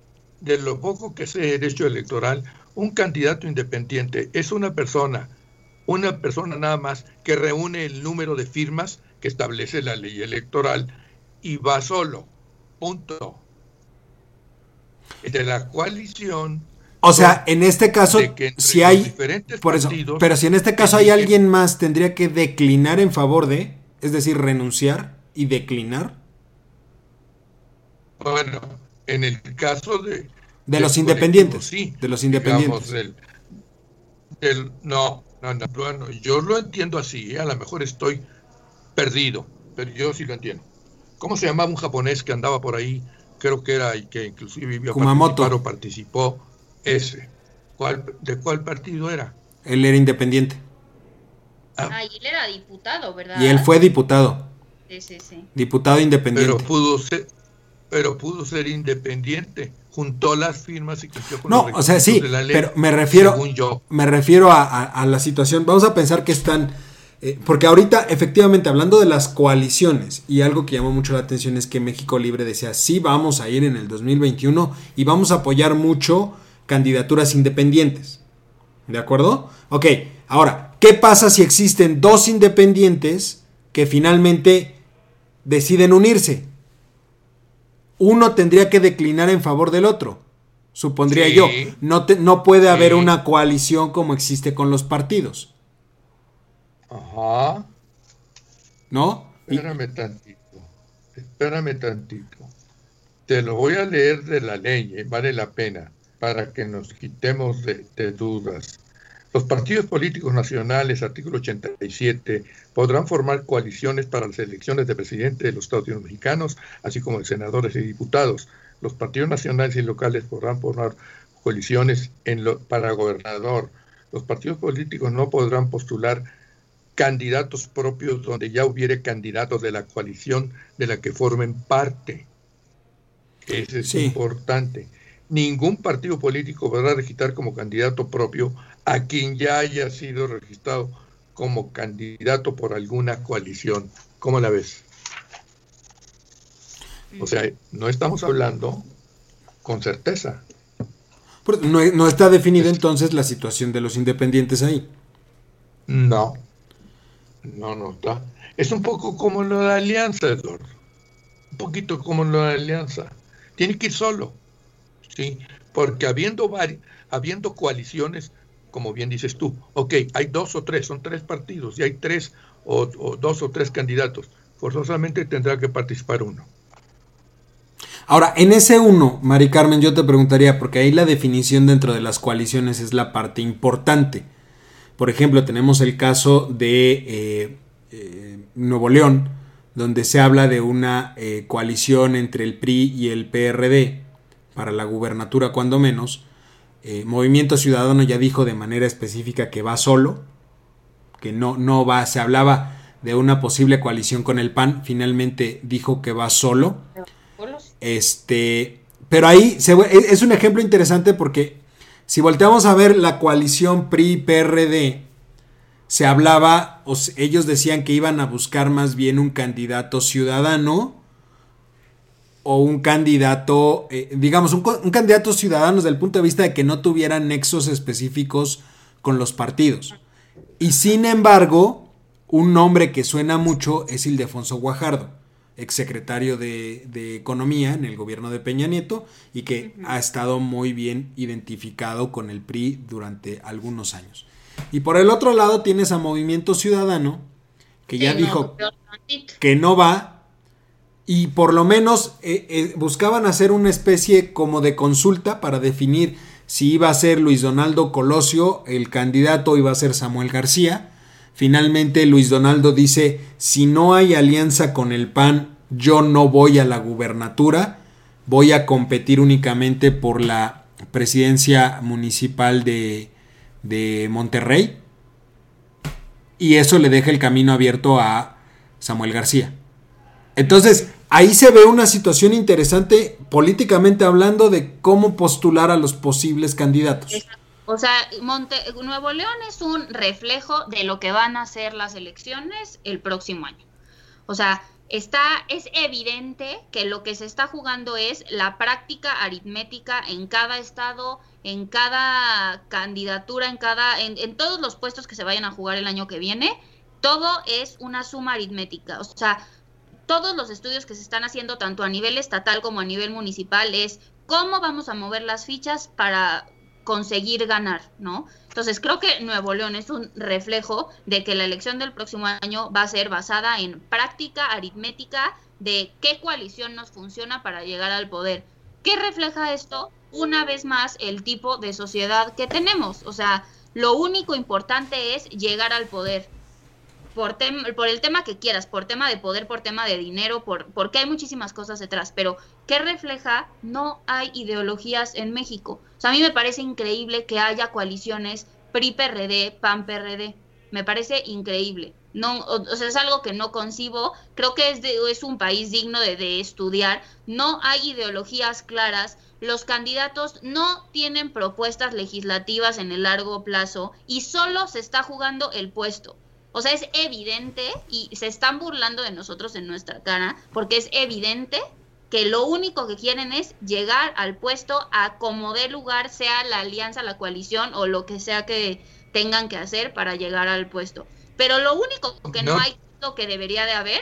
de lo poco que sé de derecho electoral, un candidato independiente es una persona, una persona nada más que reúne el número de firmas que establece la ley electoral y va solo. Punto. De la coalición o sea, en este caso, si hay, por eso, pero si en este caso hay alguien más, tendría que declinar en favor de, es decir, renunciar y declinar. Bueno, en el caso de de los independientes, sí, de los independientes. no, no, no, bueno, yo lo entiendo así, ¿eh? a lo mejor estoy perdido, pero yo sí lo entiendo. ¿Cómo se llamaba un japonés que andaba por ahí? Creo que era y que inclusive vivió Kumamoto. participó ese. ¿Cuál, ¿De cuál partido era? Él era independiente. Ah, y él era diputado, ¿verdad? Y él fue diputado. Sí, sí, sí. Diputado independiente. Pero pudo ser, pero pudo ser independiente. Juntó las firmas y cumplió con No, los o sea, sí, de la ley, pero me refiero, según yo. me refiero a, a- a la situación. Vamos a pensar que están. Eh, porque ahorita, efectivamente, hablando de las coaliciones, y algo que llamó mucho la atención es que México Libre decía: sí, vamos a ir en el 2021 y vamos a apoyar mucho candidaturas independientes. ¿De acuerdo? Ok, ahora, ¿qué pasa si existen dos independientes que finalmente deciden unirse? Uno tendría que declinar en favor del otro, supondría Sí. yo. No, te- no puede haber una coalición como existe con los partidos, Ajá. ¿no? Y- Espérame tantito. Espérame tantito. Te lo voy a leer de la ley, eh, vale la pena, para que nos quitemos de, de dudas. Los partidos políticos nacionales, artículo 87, podrán formar coaliciones para las elecciones de presidente de los Estados Unidos mexicanos, así como de senadores y diputados. Los partidos nacionales y locales podrán formar coaliciones en lo- para gobernador. Los partidos políticos no podrán postular candidatos propios donde ya hubiere candidatos de la coalición de la que formen parte. Eso es Sí. importante. Ningún partido político podrá registrar como candidato propio a quien ya haya sido registrado como candidato por alguna coalición. ¿Cómo la ves? O sea, no estamos hablando con certeza. No, no está definida entonces la situación de los independientes ahí. No. No, no está. Es un poco como lo de Alianza, Eduardo. Un poquito como lo de Alianza. Tiene que ir solo. Sí. Porque habiendo, habiendo coaliciones, como bien dices tú, ok, hay dos o tres, son tres partidos y hay tres o, o dos o tres candidatos. Forzosamente tendrá que participar uno. Ahora, en ese uno, Mari Carmen, yo te preguntaría, porque ahí la definición dentro de las coaliciones es la parte importante. Por ejemplo, tenemos el caso de eh, eh, Nuevo León, donde se habla de una eh, coalición entre el PRI y el PRD para la gubernatura, cuando menos. Eh, Movimiento Ciudadano ya dijo de manera específica que va solo, que no, no va, se hablaba de una posible coalición con el PAN, finalmente dijo que va solo. Este, pero ahí se es es un ejemplo interesante porque si volteamos a ver la coalición PRI-PRD, se hablaba, ellos decían que iban a buscar más bien un candidato ciudadano o un candidato, eh, digamos, un, un candidato ciudadano desde el punto de vista de que no tuviera nexos específicos con los partidos. Y sin embargo, un nombre que suena mucho es Ildefonso Guajardo, exsecretario de, de Economía en el gobierno de Peña Nieto y que ha estado muy bien identificado con el PRI durante algunos años. Y por el otro lado tienes a Movimiento Ciudadano, que ya dijo que no va y por lo menos eh, eh, buscaban hacer una especie como de consulta para definir si iba a ser Luis Donaldo Colosio el candidato o iba a ser Samuel García. Finalmente Luis Donaldo dice, si no hay alianza con el PAN, yo no voy a la gubernatura, voy a competir únicamente por la presidencia municipal de, de Monterrey. Y eso le deja el camino abierto a Samuel García. Entonces, ahí se ve una situación interesante políticamente hablando de cómo postular a los posibles candidatos. O sea, Monte, Nuevo León es un reflejo de lo que van a ser las elecciones el próximo año. O sea, está, es evidente que lo que se está jugando es la práctica aritmética en cada estado, en cada candidatura, en cada, en, en todos los puestos que se vayan a jugar el año que viene. Todo es una suma aritmética. O sea, todos los estudios que se están haciendo, tanto a nivel estatal como a nivel municipal, es cómo vamos a mover las fichas para conseguir ganar, ¿no? Entonces creo que Nuevo León es un reflejo de que la elección del próximo año va a ser basada en práctica aritmética de qué coalición nos funciona para llegar al poder. ¿Qué refleja esto? Una vez más, el tipo de sociedad que tenemos. O sea, lo único importante es llegar al poder por, por el tema que quieras, por tema de poder, por tema de dinero, por, porque hay muchísimas cosas detrás, pero ¿qué refleja? No hay ideologías en México. O sea, a mí me parece increíble que haya coaliciones PRI-PRD, PAN-PRD. Me parece increíble. No, o, sea, es algo que no concibo. Creo que es, es un país digno de, de estudiar. No hay ideologías claras. Los candidatos no tienen propuestas legislativas en el largo plazo y solo se está jugando el puesto. O sea, es evidente y se están burlando de nosotros en nuestra cara porque es evidente que lo único que quieren es llegar al puesto a como dé lugar, sea la alianza, la coalición o lo que sea que tengan que hacer para llegar al puesto. Pero lo único que no, hay, lo que debería de haber,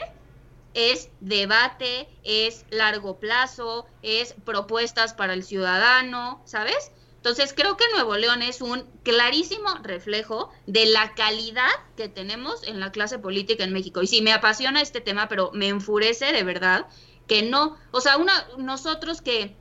es debate, es largo plazo, es propuestas para el ciudadano, ¿sabes? Entonces creo que Nuevo León es un clarísimo reflejo de la calidad que tenemos en la clase política en México. Y sí, me apasiona este tema, pero me enfurece de verdad que no, o sea, una, nosotros que,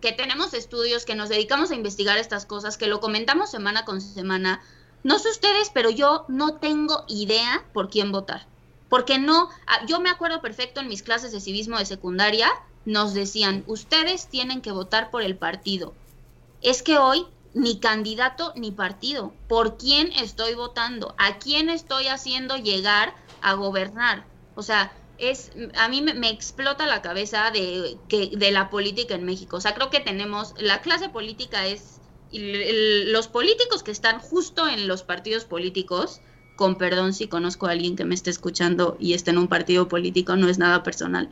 que tenemos estudios, que nos dedicamos a investigar estas cosas, que lo comentamos semana con semana, no sé ustedes, pero yo no tengo idea por quién votar. Porque no, ah, yo me acuerdo perfecto en mis clases de civismo de secundaria, nos decían, ustedes tienen que votar por el partido. Es que hoy ni candidato ni partido. ¿Por quién estoy votando? ¿A quién estoy haciendo llegar a gobernar? O sea, es a mí me, explota la cabeza de que de la política en México. O sea, creo que tenemos la clase política es los políticos que están justo en los partidos políticos. Con perdón si conozco a alguien que me esté escuchando y está en un partido político, no es nada personal.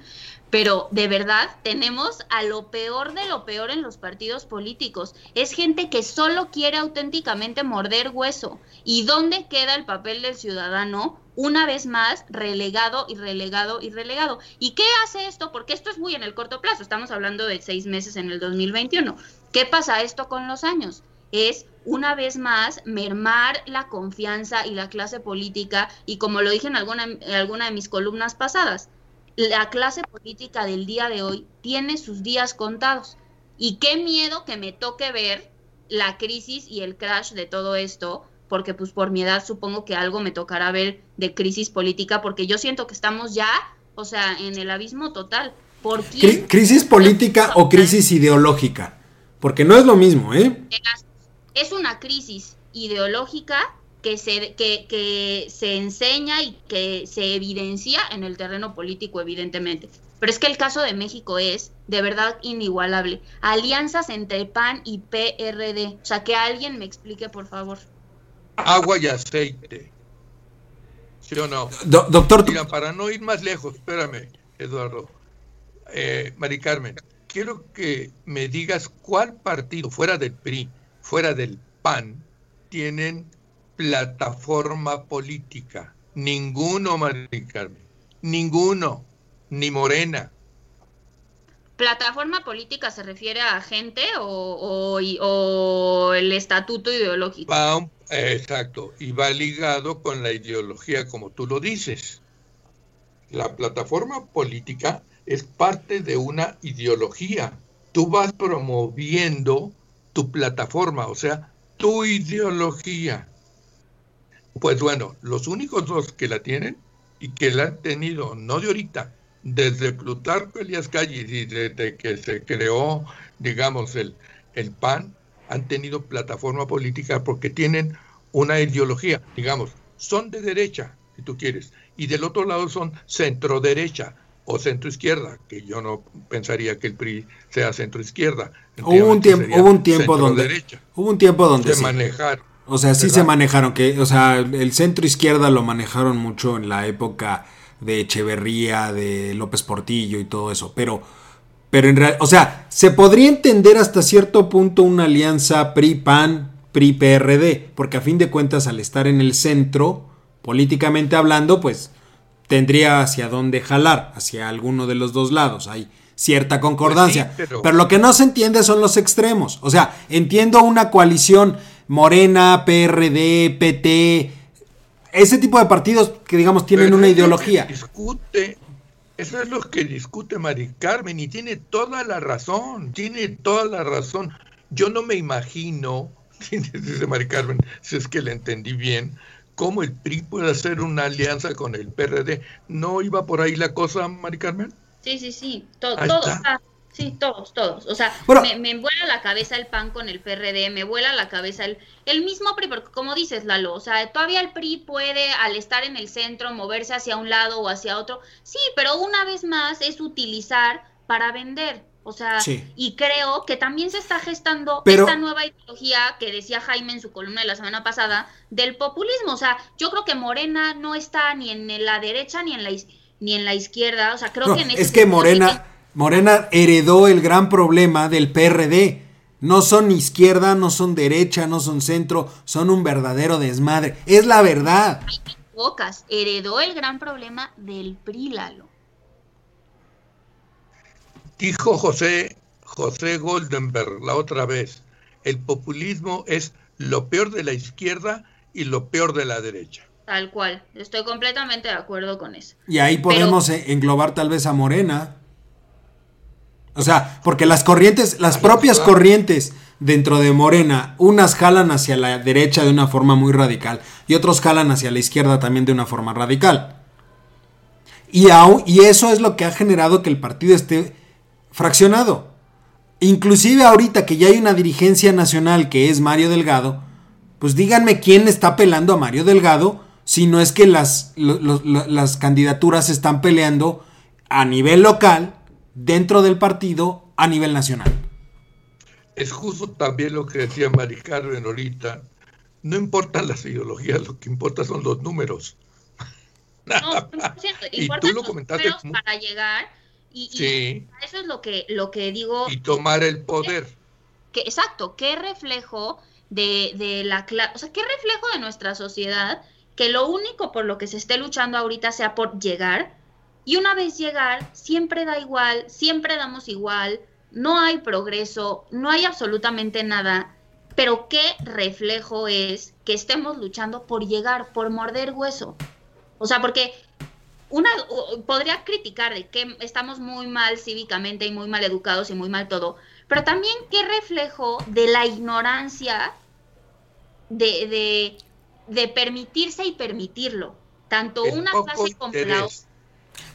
Pero de verdad tenemos a lo peor de lo peor en los partidos políticos. Es gente que solo quiere auténticamente morder hueso. ¿Y dónde queda el papel del ciudadano? una vez más relegado y relegado y relegado. ¿Y qué hace esto? Porque esto es muy en el corto plazo, estamos hablando de seis meses en el 2021. ¿Qué pasa esto con los años? Es una vez más mermar la confianza y la clase política y como lo dije en alguna, en alguna de mis columnas pasadas, la clase política del día de hoy tiene sus días contados. Y qué miedo que me toque ver la crisis y el crash de todo esto porque pues por mi edad supongo que algo me tocará ver de crisis política, porque yo siento que estamos ya, o sea, en el abismo total. ¿Por ¿Crisis política o crisis ideológica? Porque no es lo mismo, ¿eh? Es una crisis ideológica que se, que, que se enseña y que se evidencia en el terreno político, evidentemente. Pero es que el caso de México es de verdad inigualable. Alianzas entre PAN y PRD. O sea, que alguien me explique, por favor agua y aceite. ¿Sí o no? doctor. para no ir más lejos, espérame, Eduardo. Eh, Mari Carmen, quiero que me digas cuál partido fuera del PRI, fuera del PAN, tienen plataforma política. Ninguno, Mari Carmen. Ninguno. Ni Morena. ¿Plataforma política se refiere a gente o, o, el estatuto ideológico? Exacto, y va ligado con la ideología, como tú lo dices. La plataforma política es parte de una ideología. Tú vas promoviendo tu plataforma, o sea, tu ideología. Pues bueno, los únicos dos que la tienen y que la han tenido, no de ahorita, desde Plutarco Elías Calles y desde que se creó, digamos, el, el PAN, han tenido plataforma política porque tienen una ideología, digamos, son de derecha, si tú quieres, y del otro lado son centro derecha o centro izquierda, que yo no pensaría que el PRI sea centro izquierda. Hubo un tiempo, hubo un tiempo donde hubo un tiempo donde se manejaron. O sea, sí se manejaron, que, o sea, el centro izquierda lo manejaron mucho en la época de Echeverría, de López Portillo y todo eso, pero pero en realidad, o sea, se podría entender hasta cierto punto una alianza PRI-PAN, PRI-PRD, porque a fin de cuentas al estar en el centro, políticamente hablando, pues tendría hacia dónde jalar, hacia alguno de los dos lados. Hay cierta concordancia. Pues pero... lo que no se entiende son los extremos. O sea, entiendo una coalición Morena, PRD, PT, ese tipo de partidos que digamos tienen una ideología. Discute eso es lo que discute Mari Carmen y tiene toda la razón, tiene toda la razón. Yo no me imagino, [laughs] dice Mari Carmen, si es que le entendí bien, cómo el PRI puede hacer una alianza con el PRD. ¿No iba por ahí la cosa, Mari Carmen? Sí, sí, sí, todo, todo está. Sí, todos, todos. O sea, me, me, vuela la cabeza el PAN con el PRD, me vuela la cabeza el, el mismo PRI, porque como dices, Lalo, o sea, todavía el PRI puede, al estar en el centro, moverse hacia un lado o hacia otro. Sí, pero una vez más es utilizar para vender. O sea, y creo que también se está gestando esta nueva ideología que decía Jaime en su columna de la semana pasada del populismo. O sea, yo creo que Morena no está ni en la derecha ni en la, ni en la izquierda. O sea, creo que en Es que Morena, Morena heredó el gran problema del PRD. No son izquierda, no son derecha, no son centro, son un verdadero desmadre. Es la verdad. Pocas. Heredó el gran problema del PRI, Dijo José, José Goldenberg la otra vez, el populismo es lo peor de la izquierda y lo peor de la derecha. Tal cual, estoy completamente de acuerdo con eso. Y ahí podemos eh, englobar tal vez a Morena. O sea, porque las corrientes, las propias corrientes dentro de Morena, unas jalan hacia la derecha de una forma muy radical y otros jalan hacia la izquierda también de una forma radical. Y, y eso es lo que ha generado que el partido esté fraccionado. Inclusive ahorita que ya hay una dirigencia nacional que es Mario Delgado, pues díganme quién está pelando a Mario Delgado si no es que las, las candidaturas se están peleando a nivel local, dentro del partido, a nivel nacional. Es justo también lo que decía Mari Carmen ahorita. No importan las ideologías, lo que importa son los números. No, [laughs] y tú lo comentaste para llegar y, eso es lo que, lo que digo. Y tomar el poder. Que, exacto, qué reflejo de, de la o sea, qué reflejo de nuestra sociedad que lo único por lo que se esté luchando ahorita sea por llegar y una vez llegar siempre da igual, siempre damos igual, no hay progreso, no hay absolutamente nada, pero qué reflejo es que estemos luchando por llegar, por morder hueso. O sea, porque una podría criticar de que estamos muy mal cívicamente y muy mal educados y muy mal todo, pero también qué reflejo de la ignorancia de, de, permitirse y permitirlo, tanto una clase como la otra.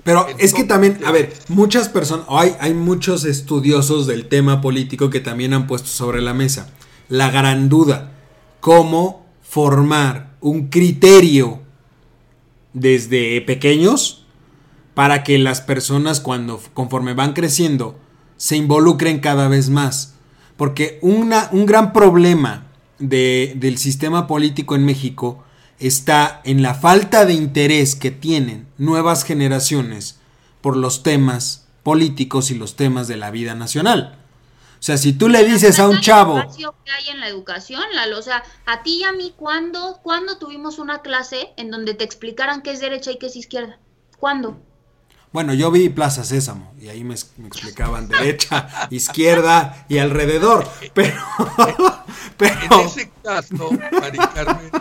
Pero es que también, a ver, muchas personas, hay, hay muchos estudiosos del tema político que también han puesto sobre la mesa la gran duda, cómo formar un criterio desde pequeños para que las personas cuando conforme van creciendo se involucren cada vez más. Porque una, un gran problema de, del sistema político en México está en la falta de interés que tienen nuevas generaciones por los temas políticos y los temas de la vida nacional. O sea, si tú le dices a un chavo... que hay en la educación, Lalo? O sea, a ti y a mí, ¿cuándo, ¿cuándo tuvimos una clase en donde te explicaran qué es derecha y qué es izquierda? ¿Cuándo? Bueno, yo vi Plaza Sésamo y ahí me, explicaban derecha, [laughs] izquierda y alrededor. Pero, [laughs] pero... En ese caso, Mari Carmen,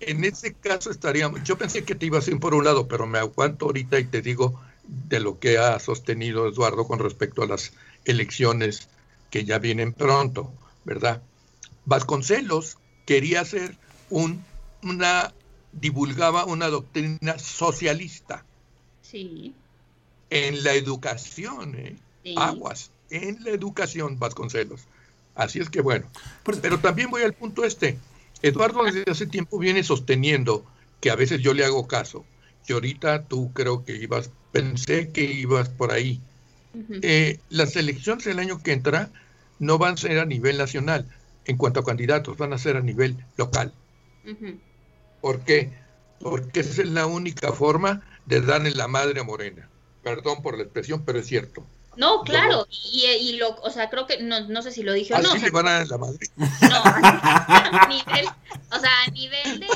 en ese caso estaríamos. Yo pensé que te ibas a ir por un lado, pero me aguanto ahorita y te digo de lo que ha sostenido Eduardo con respecto a las elecciones que ya vienen pronto, ¿verdad? Vasconcelos quería hacer un, una, divulgaba una doctrina socialista. Sí. En la educación, ¿eh? Aguas, en la educación, Vasconcelos. Así es que bueno. Pero también voy al punto este. Eduardo desde hace tiempo viene sosteniendo que a veces yo le hago caso. Y ahorita tú creo que ibas, pensé que ibas por ahí. Eh, las elecciones del año que entra no van a ser a nivel nacional en cuanto a candidatos, van a ser a nivel local. ¿Por qué? Porque esa es la única forma de darle la madre a Morena. Perdón por la expresión, pero es cierto. No, claro, y, lo, o sea, creo que, no, no sé si lo dije o no. le van a dar la madre? No, a nivel, o sea, a nivel, de,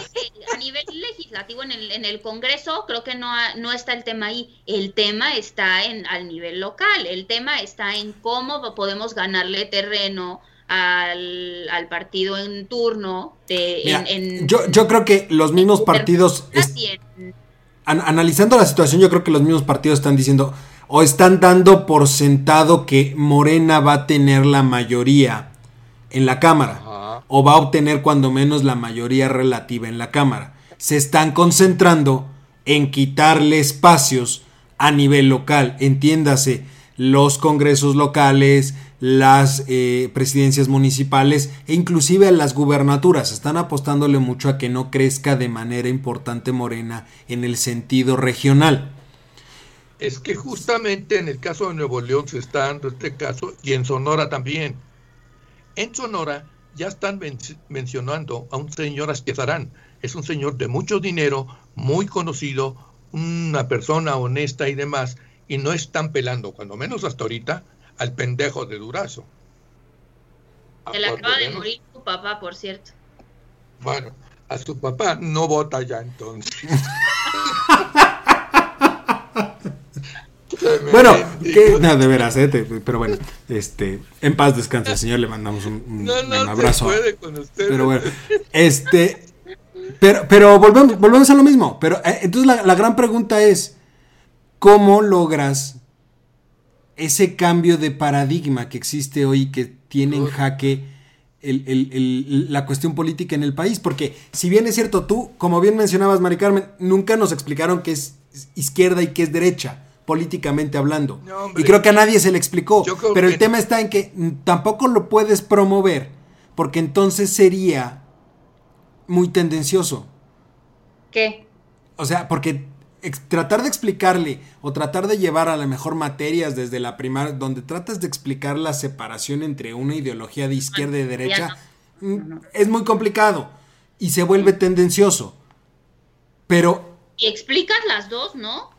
a nivel legislativo en el, en el Congreso, creo que no, no está el tema ahí. El tema está en al nivel local, el tema está en cómo podemos ganarle terreno al, al partido en turno. De, yo, yo creo que los mismos partidos... analizando la situación, yo creo que los mismos partidos están diciendo o están dando por sentado que Morena va a tener la mayoría en la Cámara o va a obtener cuando menos la mayoría relativa en la Cámara. Se están concentrando en quitarle espacios a nivel local, entiéndase, los congresos locales, las eh, presidencias municipales e inclusive a las gubernaturas. Están apostándole mucho a que no crezca de manera importante Morena en el sentido regional. Es que justamente en el caso de Nuevo León se está dando este caso y en Sonora también. En Sonora ya están mencionando a un señor Asquezarán. Es un señor de mucho dinero, muy conocido, una persona honesta y demás, y no están pelando, cuando menos hasta ahorita, al pendejo de Durazo. Se le acaba de morir su papá, por cierto. Bueno, a su papá no vota ya entonces. [laughs] bueno, no, de veras, eh, pero bueno, este, en paz descanse, señor, le mandamos un, un, no, no abrazo. puede con usted. Pero bueno, este, pero, pero volvemos, volvemos a lo mismo. Pero eh, entonces la, la gran pregunta es, ¿cómo logras ese cambio de paradigma que existe hoy que tiene en jaque la cuestión política en el país. Porque si bien es cierto, tú, como bien mencionabas, Mari Carmen, nunca nos explicaron qué es izquierda y qué es derecha, políticamente hablando. y creo que a nadie se le explicó. Pero el tema está en que tampoco lo puedes promover, porque entonces sería muy tendencioso. ¿Qué? O sea, porque tratar de explicarle o tratar de llevar a la mejor materias desde la primaria, donde tratas de explicar la separación entre una ideología de izquierda y derecha, mm, es muy complicado y se vuelve tendencioso. Pero... Y explicas las dos, ¿no?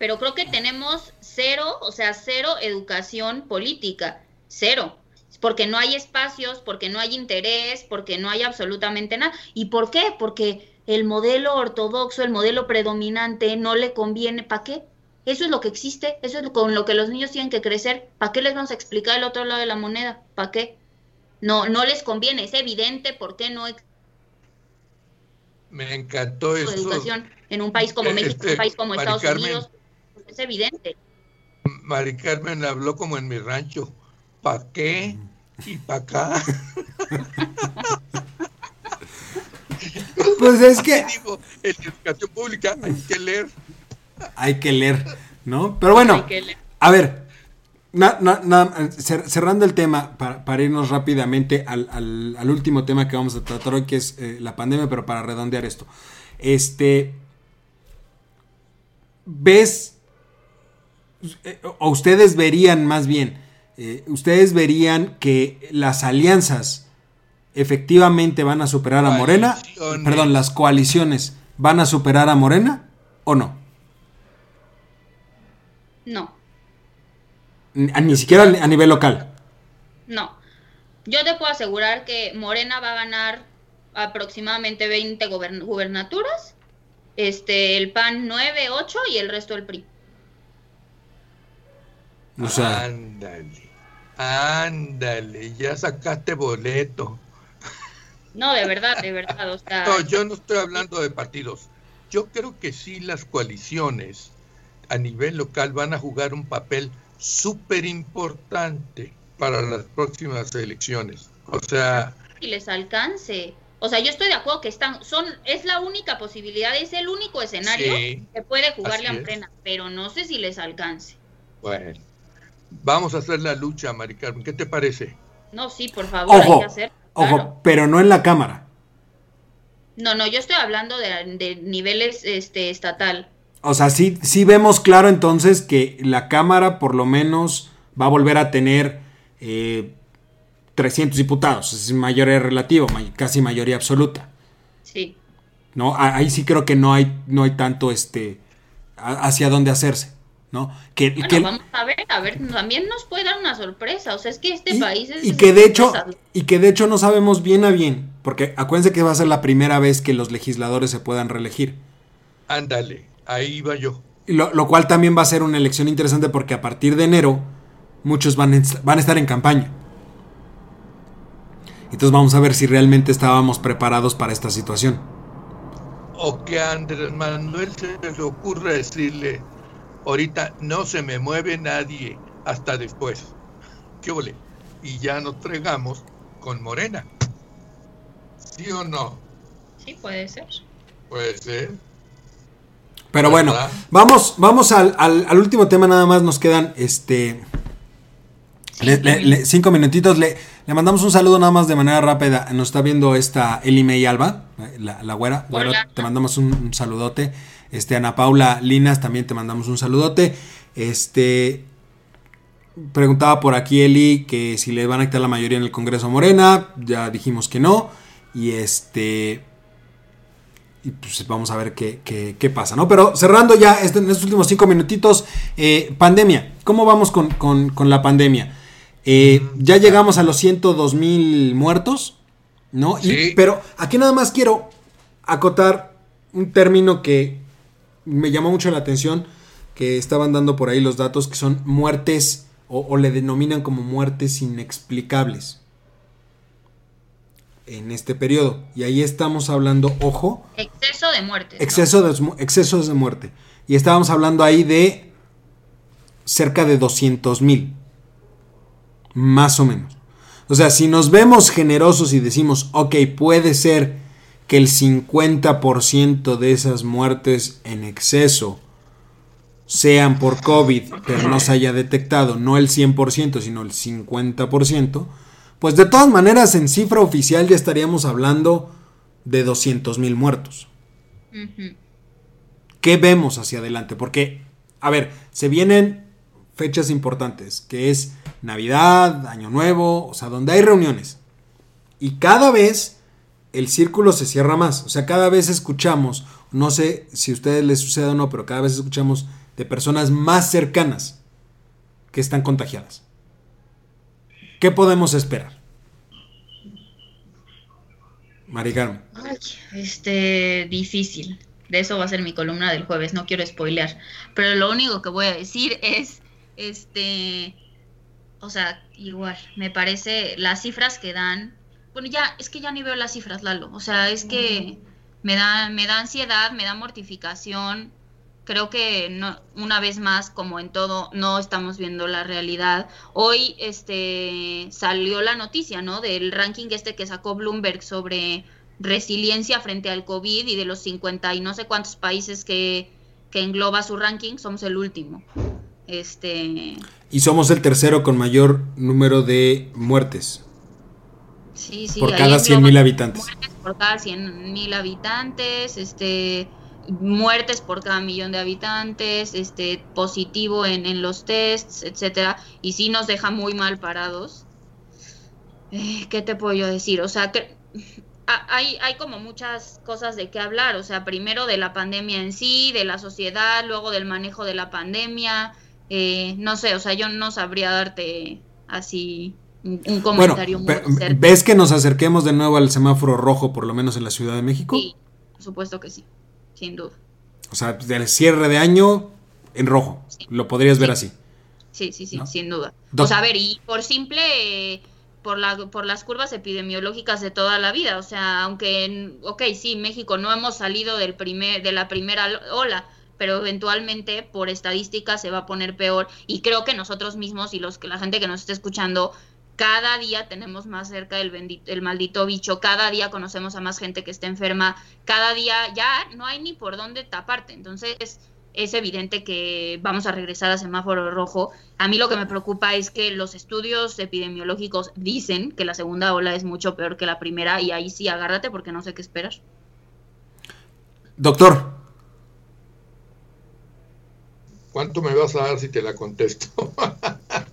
Pero creo que tenemos cero, o sea, cero educación política, cero porque no hay espacios, porque no hay interés, porque no hay absolutamente nada. ¿Y por qué? Porque el modelo ortodoxo, el modelo predominante, no le conviene. ¿Para qué? Eso es lo que existe, eso es con lo que los niños tienen que crecer. ¿Para qué les vamos a explicar el otro lado de la moneda? ¿Para qué? No, no les conviene, es evidente por qué no me encantó eso. Educación en un país como México, un país como Estados Unidos, es evidente. Mari Carmen habló como en mi rancho. ¿Para qué? Y para acá. [laughs] Pues es que. Digo, en educación pública hay que leer. Hay que leer, ¿no? Pero bueno, a ver, cerrando el tema, para, irnos rápidamente al, último tema que vamos a tratar hoy, que es eh, la pandemia, pero para redondear esto. Este. ¿Ves? Eh, o ustedes verían más bien, eh, ustedes verían que las alianzas efectivamente van a superar a Morena? Perdón, las coaliciones van a superar a Morena o no? No. Ni, siquiera a nivel local. No. Yo te puedo asegurar que Morena va a ganar aproximadamente 20 gubernaturas, este, el PAN 9, 8 y el resto del PRI. O sea, ándale, ándale, ya sacaste boleto. No, de verdad, de verdad. O sea, no, yo no estoy hablando de partidos. Yo creo que sí las coaliciones a nivel local van a jugar un papel súper importante para las próximas elecciones. O sea... Y les alcance. O sea, yo estoy de acuerdo que están, son, es la única posibilidad, es el único escenario que puede jugarle a Morena, pero no sé si les alcance. Bueno, vamos a hacer la lucha, Mari Carmen, ¿qué te parece? No, sí, por favor, hay que hacer. Ojo, pero no en la Cámara. No, no, yo estoy hablando de, niveles este, estatal. O sea, sí, sí vemos claro entonces que la Cámara por lo menos va a volver a tener 300 eh, diputados. Es mayoría relativa, casi mayoría absoluta. Sí. No, ahí sí creo que no hay, no hay tanto este hacia dónde hacerse. ¿No? Que, vamos a ver, a ver, también nos puede dar una sorpresa, o sea, es que este país es... Y que de hecho, y que de hecho no sabemos bien a bien, porque acuérdense que va a ser la primera vez que los legisladores se puedan reelegir. Ándale, ahí va yo. Lo, lo, cual también va a ser una elección interesante porque a partir de enero muchos van, van a estar en campaña. Entonces vamos a ver si realmente estábamos preparados para esta situación. O que a Andrés Manuel se le ocurra decirle, ahorita no se me mueve nadie hasta después. ¿Qué vole? Y ya nos tregamos con Morena. ¿Sí o no? Sí, puede ser. Puede ser. Pero bueno, vamos, vamos al, al, último tema, nada más nos quedan este cinco minutitos. Le, le, mandamos un saludo nada más de manera rápida. Nos está viendo esta Eli y Alba, la, la güera. te mandamos un, saludote. Este, Ana Paula Linas, también te mandamos un saludote. Este. Preguntaba por aquí Eli que si le van a quitar la mayoría en el Congreso Morena. Ya dijimos que no. Y este y pues vamos a ver qué, qué, pasa, ¿no? Pero cerrando ya este, en estos últimos cinco minutitos, eh, pandemia, ¿cómo vamos con, la pandemia? Eh, ya llegamos a los 102 mil muertos, ¿no? pero aquí nada más quiero acotar un término que me llamó mucho la atención, que estaban dando por ahí los datos, que son muertes o le denominan como muertes inexplicables en este periodo. Y ahí estamos hablando, ojo. Exceso de muerte. Exceso de, excesos de muerte. Y estábamos hablando ahí de cerca de 200 mil. Más o menos. O sea, si nos vemos generosos y decimos, ok, puede ser que el 50% de esas muertes en exceso sean por COVID, pero no se haya detectado, no el 100%, sino el 50%, pues de todas maneras en cifra oficial ya estaríamos hablando de 200 mil muertos. ¿Qué vemos hacia adelante? Porque, a ver, se vienen fechas importantes, que es Navidad, Año Nuevo, o sea, donde hay reuniones. Y cada vez el círculo se cierra más. O sea, cada vez escuchamos, no sé si a ustedes les sucede o no, pero cada vez escuchamos de personas más cercanas que están contagiadas. ¿Qué podemos esperar? Mari este, difícil. De eso va a ser mi columna del jueves, no quiero spoilear. Pero lo único que voy a decir es, este, o sea, igual, me parece las cifras que dan. Bueno, ya, es que ya ni veo las cifras, Lalo. O sea, es que me da, me da ansiedad, me da mortificación creo que no, una vez más, como en todo, no estamos viendo la realidad. Hoy este, salió la noticia, ¿no? Del ranking este que sacó Bloomberg sobre resiliencia frente al COVID y de los 50 y no sé cuántos países que, engloba su ranking, somos el último. Este... Y somos el tercero con mayor número de muertes. Sí, sí, por cada 100 mil habitantes. Por cada 100 mil habitantes, este muertes por cada millón de habitantes, este positivo en, los tests, etcétera, y sí nos deja muy mal parados. Eh, ¿Qué te puedo yo decir? O sea, que hay, hay como muchas cosas de qué hablar. O sea, primero de la pandemia en sí, de la sociedad, luego del manejo de la pandemia. Eh, no sé, o sea, yo no sabría darte así un, comentario muy ¿Ves que nos acerquemos de nuevo al semáforo rojo, por lo menos en la Ciudad de México? Sí, por supuesto que sí sin duda. O sea, del cierre de año en rojo, lo podrías ver así. Sí, sí, sí, sin duda. o sea, a ver, y por simple, por, la, por las curvas epidemiológicas de toda la vida, o sea, aunque, ok, sí, México no hemos salido del primer, de la primera ola, pero eventualmente por estadística se va a poner peor y creo que nosotros mismos y los que la gente que nos esté escuchando cada día tenemos más cerca el, el maldito bicho, cada día conocemos a más gente que está enferma, cada día ya no hay ni por dónde taparte. Entonces es evidente que vamos a regresar a semáforo rojo. A mí lo que me preocupa es que los estudios epidemiológicos dicen que la segunda ola es mucho peor que la primera y ahí sí agárrate porque no sé qué esperas. Doctor. ¿Cuánto me vas a dar si te la contesto? [laughs]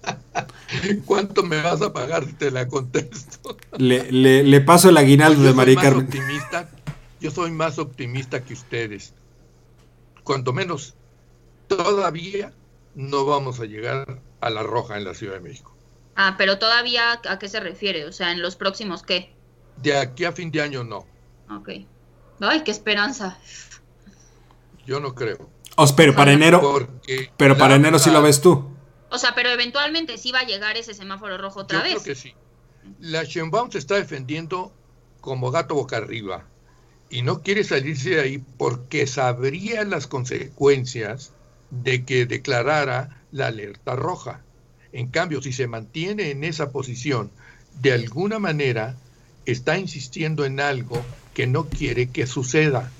[laughs] ¿Cuánto me vas a pagar si te la contesto? [laughs] Le, paso el aguinaldo de María Carmen. Optimista, yo soy más optimista que ustedes. Cuanto menos, todavía no vamos a llegar a la roja en la Ciudad de México. Ah, pero todavía, ¿a qué se refiere? O sea, ¿en los próximos qué? De aquí a fin de año no. Ok. Ay, qué esperanza. Yo no creo. Os, pero para enero. Pero para enero sí lo ves tú. O sea, pero eventualmente sí va a llegar ese semáforo rojo otra vez. Yo creo que sí. La Shenbaum se está defendiendo como gato boca arriba y no quiere salirse de ahí porque sabría las consecuencias de que declarara la alerta roja. En cambio, si se mantiene en esa posición, de alguna manera está insistiendo en algo que no quiere que suceda.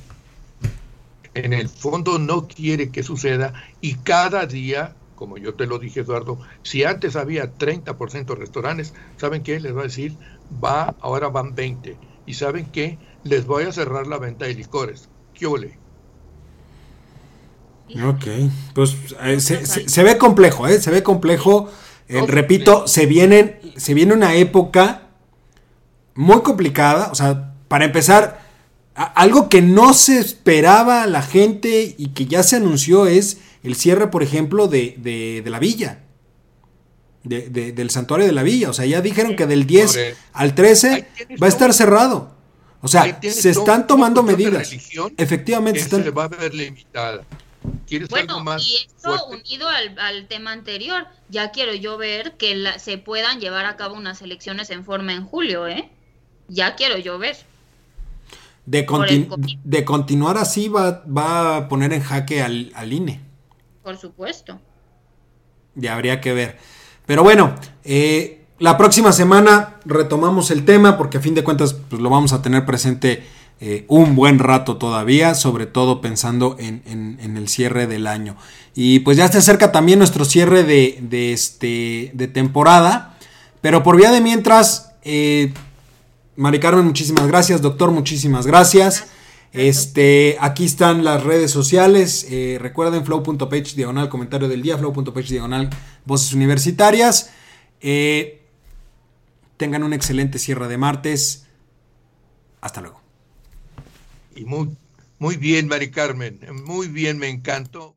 en el fondo no quiere que suceda y cada día, como yo te lo dije Eduardo, si antes había 30% de restaurantes, ¿saben qué? Les va a decir, va, ahora van 20. ¿Y saben qué? Les voy a cerrar la venta de licores. ¿Qué ole? Ok, pues eh, se, ve complejo, ¿eh? Se ve complejo. Eh, repito, se, vienen, se viene una época muy complicada. O sea, para empezar, algo que no se esperaba la gente y que ya se anunció es el cierre, por ejemplo, de, la villa. del santuario de la villa. O sea, ya dijeron que del 10 al 13 va a estar cerrado. O sea, se están tomando medidas. Efectivamente, se va a ver limitada bueno, y esto unido al, tema anterior, ya quiero yo ver que se puedan llevar a cabo unas elecciones en forma en julio, ¿eh? Ya quiero yo ver. De, de continuar así va, va, a poner en jaque al, INE. Por supuesto. Ya habría que ver. Pero bueno, eh, la próxima semana retomamos el tema porque a fin de cuentas pues, lo vamos a tener presente eh, un buen rato todavía, sobre todo pensando en, el cierre del año. Y pues ya se acerca también nuestro cierre de, este, de temporada, pero por vía de mientras, eh, Mari Carmen, muchísimas gracias, doctor, muchísimas gracias. Este, aquí están las redes sociales. Eh, recuerden flow.page diagonal comentario del día, flow.page diagonal voces universitarias. tengan un excelente cierre de martes. Hasta luego. Y muy, muy bien, Mari Carmen, muy bien, me encantó.